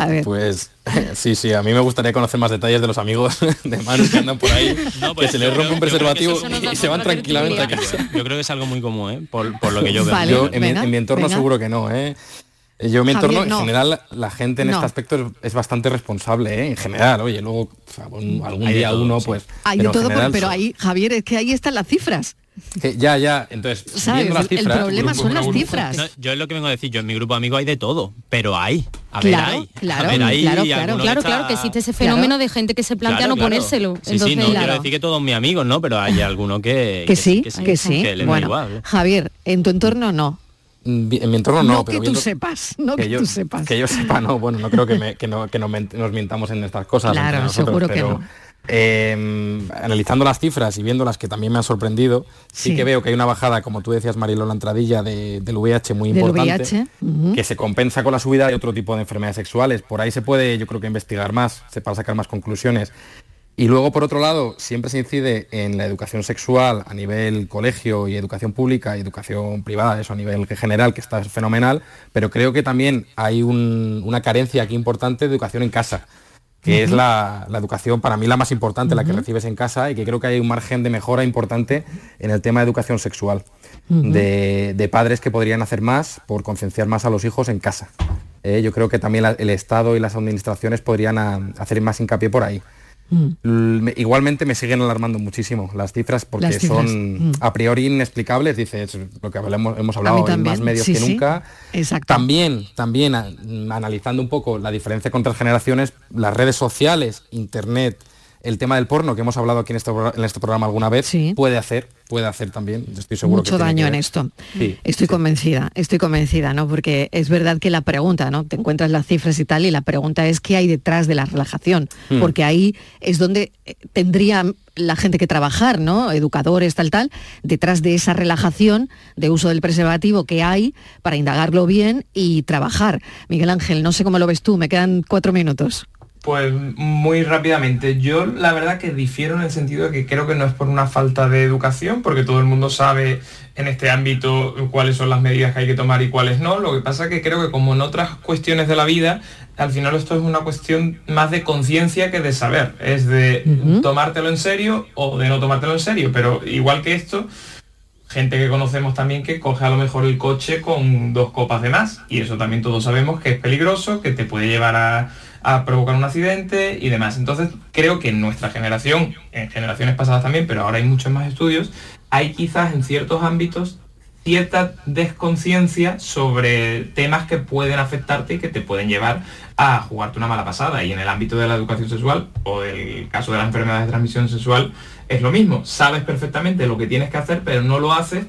[SPEAKER 1] A ver.
[SPEAKER 17] Pues sí, sí, a mí me gustaría conocer más detalles de los amigos de Manu que andan por ahí,
[SPEAKER 18] pues
[SPEAKER 17] que se les rompe un preservativo y se van tranquilamente a casa.
[SPEAKER 18] Yo creo que es algo muy común, ¿eh? Por, por lo que yo veo.
[SPEAKER 1] Vale,
[SPEAKER 17] Yo, en, mi, en mi entorno
[SPEAKER 1] venga.
[SPEAKER 17] seguro que no, ¿eh? Yo en mi
[SPEAKER 1] Javier,
[SPEAKER 17] entorno,
[SPEAKER 1] no.
[SPEAKER 17] en general, la gente en
[SPEAKER 1] No.
[SPEAKER 17] este aspecto es, es bastante responsable, ¿eh? En general, oye, luego o sea, un- algún
[SPEAKER 18] Hay
[SPEAKER 17] día
[SPEAKER 18] todo,
[SPEAKER 17] uno,
[SPEAKER 18] sí.
[SPEAKER 17] pues...
[SPEAKER 1] Hay
[SPEAKER 17] pero
[SPEAKER 1] de
[SPEAKER 17] en
[SPEAKER 1] todo,
[SPEAKER 17] general,
[SPEAKER 1] pero ahí, Javier, es que ahí están las cifras.
[SPEAKER 17] Que ya, ya, entonces,
[SPEAKER 1] ¿Sabes?
[SPEAKER 17] viendo las
[SPEAKER 1] El- problema son las cifras.
[SPEAKER 18] No, yo es lo que vengo a decir, yo en mi grupo de amigos hay de todo, pero hay. A ver,
[SPEAKER 15] Claro,
[SPEAKER 18] hay.
[SPEAKER 15] claro,
[SPEAKER 18] a ver, hay
[SPEAKER 15] claro, claro, claro,
[SPEAKER 18] está-
[SPEAKER 15] que existe ese fenómeno de gente que se plantea
[SPEAKER 18] Claro,
[SPEAKER 15] no
[SPEAKER 18] claro.
[SPEAKER 15] ponérselo.
[SPEAKER 18] Sí,
[SPEAKER 15] Entonces,
[SPEAKER 18] sí, no quiero decir que todos mis amigos, ¿no? Pero hay alguno que...
[SPEAKER 1] Que sí, que sí.
[SPEAKER 18] que da
[SPEAKER 1] bueno,
[SPEAKER 18] igual. ¿eh?
[SPEAKER 1] Javier, en tu entorno no.
[SPEAKER 17] Mm, En mi entorno no,
[SPEAKER 1] No
[SPEAKER 17] pero
[SPEAKER 1] que tú sepas, no que,
[SPEAKER 17] yo,
[SPEAKER 1] tú sepas.
[SPEAKER 17] que yo sepa, no, bueno, no creo que, me- que no- que nos mintamos en estas cosas.
[SPEAKER 1] Claro,
[SPEAKER 17] entre nosotros,
[SPEAKER 1] seguro que
[SPEAKER 17] pero,
[SPEAKER 1] no.
[SPEAKER 17] Eh, analizando las cifras y viendo las que también me han sorprendido, sí,
[SPEAKER 1] Sí.
[SPEAKER 17] que veo que hay una bajada, como tú decías, Mariló, la entradilla de- del VIH muy importante,
[SPEAKER 1] VIH,
[SPEAKER 17] que se compensa con la subida de otro tipo de enfermedades sexuales. Por ahí se puede, yo creo que investigar más, se para sacar más conclusiones. Y luego, por otro lado, siempre se incide en la educación sexual a nivel colegio y educación pública y educación privada, eso a nivel general, que está fenomenal, pero creo que también hay un- una carencia aquí importante de educación en casa, que es la, la educación para mí la más importante, la que recibes en casa, y que creo que hay un margen de mejora importante en el tema de educación sexual, de, de padres que podrían hacer más por concienciar más a los hijos en casa. Eh, yo creo que también la- el Estado y las administraciones podrían ah, hacer más hincapié por ahí.
[SPEAKER 1] Mm.
[SPEAKER 17] Igualmente me siguen alarmando muchísimo las cifras porque
[SPEAKER 1] Las cifras,
[SPEAKER 17] son
[SPEAKER 1] mm.
[SPEAKER 17] a priori inexplicables, dices lo que hablamos- hemos hablado,
[SPEAKER 1] también,
[SPEAKER 17] más medios
[SPEAKER 1] sí,
[SPEAKER 17] que
[SPEAKER 1] sí.
[SPEAKER 17] nunca.
[SPEAKER 1] Exacto.
[SPEAKER 17] También, también analizando un poco la diferencia con otras generaciones, las redes sociales, internet, el tema del porno que hemos hablado aquí en este, en este programa alguna vez, puede hacer, puede hacer también, estoy seguro que
[SPEAKER 1] Mucho
[SPEAKER 17] tiene
[SPEAKER 1] daño
[SPEAKER 17] que
[SPEAKER 1] en esto.
[SPEAKER 17] Sí.
[SPEAKER 1] Estoy convencida, estoy convencida, ¿no? Porque es verdad que la pregunta, ¿no? Te encuentras las cifras y tal, y la pregunta es qué hay detrás de la relajación,
[SPEAKER 17] Hmm.
[SPEAKER 1] porque ahí es donde eh, tendría la gente que trabajar, ¿no? Educadores, tal, tal, detrás de esa relajación de uso del preservativo que hay para indagarlo bien y trabajar. Miguel Ángel, no sé cómo lo ves tú, me quedan cuatro minutos.
[SPEAKER 16] Pues muy rápidamente. Yo la verdad que difiero en el sentido de que creo que no es por una falta de educación, porque todo el mundo sabe en este ámbito cuáles son las medidas que hay que tomar y cuáles no. Lo que pasa que creo que como en otras cuestiones de la vida, al final esto es una cuestión más de conciencia que de saber. Es de tomártelo en serio o de no tomártelo en serio. Pero igual que esto, gente que conocemos también que coge a lo mejor el coche con dos copas de más y eso también todos sabemos que es peligroso, que te puede llevar a, a provocar un accidente y demás. Entonces creo que en nuestra generación, en generaciones pasadas también, pero ahora hay muchos más estudios, hay quizás en ciertos ámbitos cierta desconciencia sobre temas que pueden afectarte y que te pueden llevar a jugarte una mala pasada. Y en el ámbito de la educación sexual o del caso de las enfermedades de transmisión sexual es lo mismo. Sabes perfectamente lo que tienes que hacer, pero no lo haces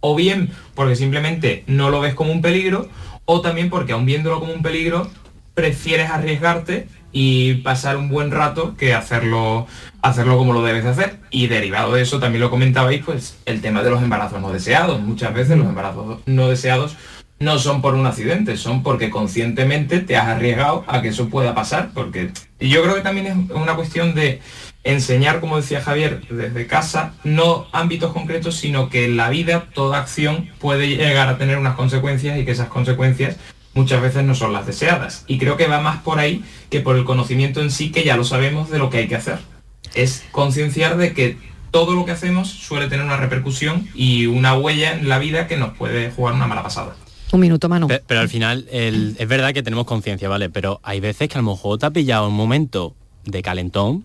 [SPEAKER 16] o bien porque simplemente no lo ves como un peligro o también porque aun viéndolo como un peligro prefieres arriesgarte y pasar un buen rato que hacerlo hacerlo como lo debes de hacer. Y derivado de eso también lo comentabais pues el tema de los embarazos no deseados. Muchas veces los embarazos no deseados no son por un accidente son porque conscientemente te has arriesgado a que eso pueda pasar porque yo creo que también es una cuestión de enseñar como decía Javier desde casa no ámbitos concretos sino que en la vida toda acción puede llegar a tener unas consecuencias y que esas consecuencias muchas veces no son las deseadas. Y creo que va más por ahí que por el conocimiento en sí, que ya lo sabemos de lo que hay que hacer. Es concienciar de que todo lo que hacemos suele tener una repercusión y una huella en la vida que nos puede jugar una mala pasada.
[SPEAKER 1] Un minuto, mano.
[SPEAKER 18] Pe- Pero, al final el- es verdad que tenemos conciencia, ¿vale? Pero hay veces que a lo mejor te ha pillado un momento de calentón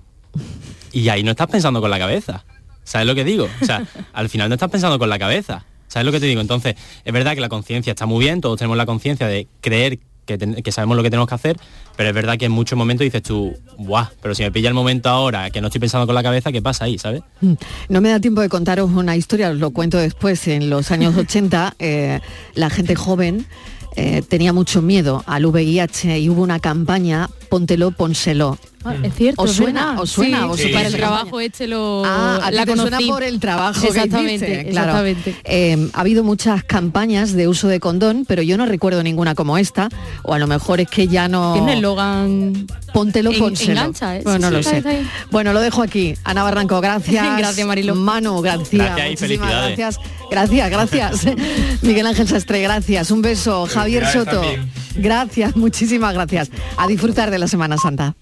[SPEAKER 18] y ahí no estás pensando con la cabeza. ¿Sabes lo que digo? O sea, al final no estás pensando con la cabeza. ¿Sabes lo que te digo? Entonces, es verdad que la conciencia está muy bien, todos tenemos la conciencia de creer que, ten- que sabemos lo que tenemos que hacer, pero es verdad que en muchos momentos dices tú, ¡buah! Pero si me pilla el momento ahora que no estoy pensando con la cabeza, ¿qué pasa ahí? ¿Sabes?
[SPEAKER 1] Mm. No me da tiempo de contaros una historia, os lo cuento después. En los años 80, eh, la gente joven eh, tenía mucho miedo al VIH y hubo una campaña, póntelo, pónselo.
[SPEAKER 15] Ah, es cierto,
[SPEAKER 1] ¿Os suena? ¿Os suena?
[SPEAKER 15] Sí,
[SPEAKER 1] vosotros
[SPEAKER 15] para el trabajo este lo
[SPEAKER 1] Ah, a
[SPEAKER 15] la
[SPEAKER 1] te suena
[SPEAKER 15] conocí.
[SPEAKER 1] por el trabajo que
[SPEAKER 15] exactamente,
[SPEAKER 1] hiciste, claro.
[SPEAKER 15] exactamente.
[SPEAKER 1] Eh, ha habido muchas campañas de uso de condón, pero yo no recuerdo ninguna como esta, o a lo mejor es que ya no...
[SPEAKER 15] Tiene el eslogan
[SPEAKER 1] Póntelo,
[SPEAKER 15] en-
[SPEAKER 1] pónselo.
[SPEAKER 15] engancha, ¿eh?
[SPEAKER 1] Bueno, no
[SPEAKER 15] Sí,
[SPEAKER 1] lo sé. Bueno, lo dejo aquí. Ana Barranco, gracias.
[SPEAKER 15] Gracias, Mariló.
[SPEAKER 1] Manu, gracias.
[SPEAKER 18] Gracias y
[SPEAKER 1] Muchísimas
[SPEAKER 18] felicidades.
[SPEAKER 1] gracias. Gracias, gracias. Miguel Ángel Sastre, gracias. Un beso. Javier Soto.
[SPEAKER 16] también.
[SPEAKER 1] Gracias, muchísimas gracias. A disfrutar de la Semana Santa.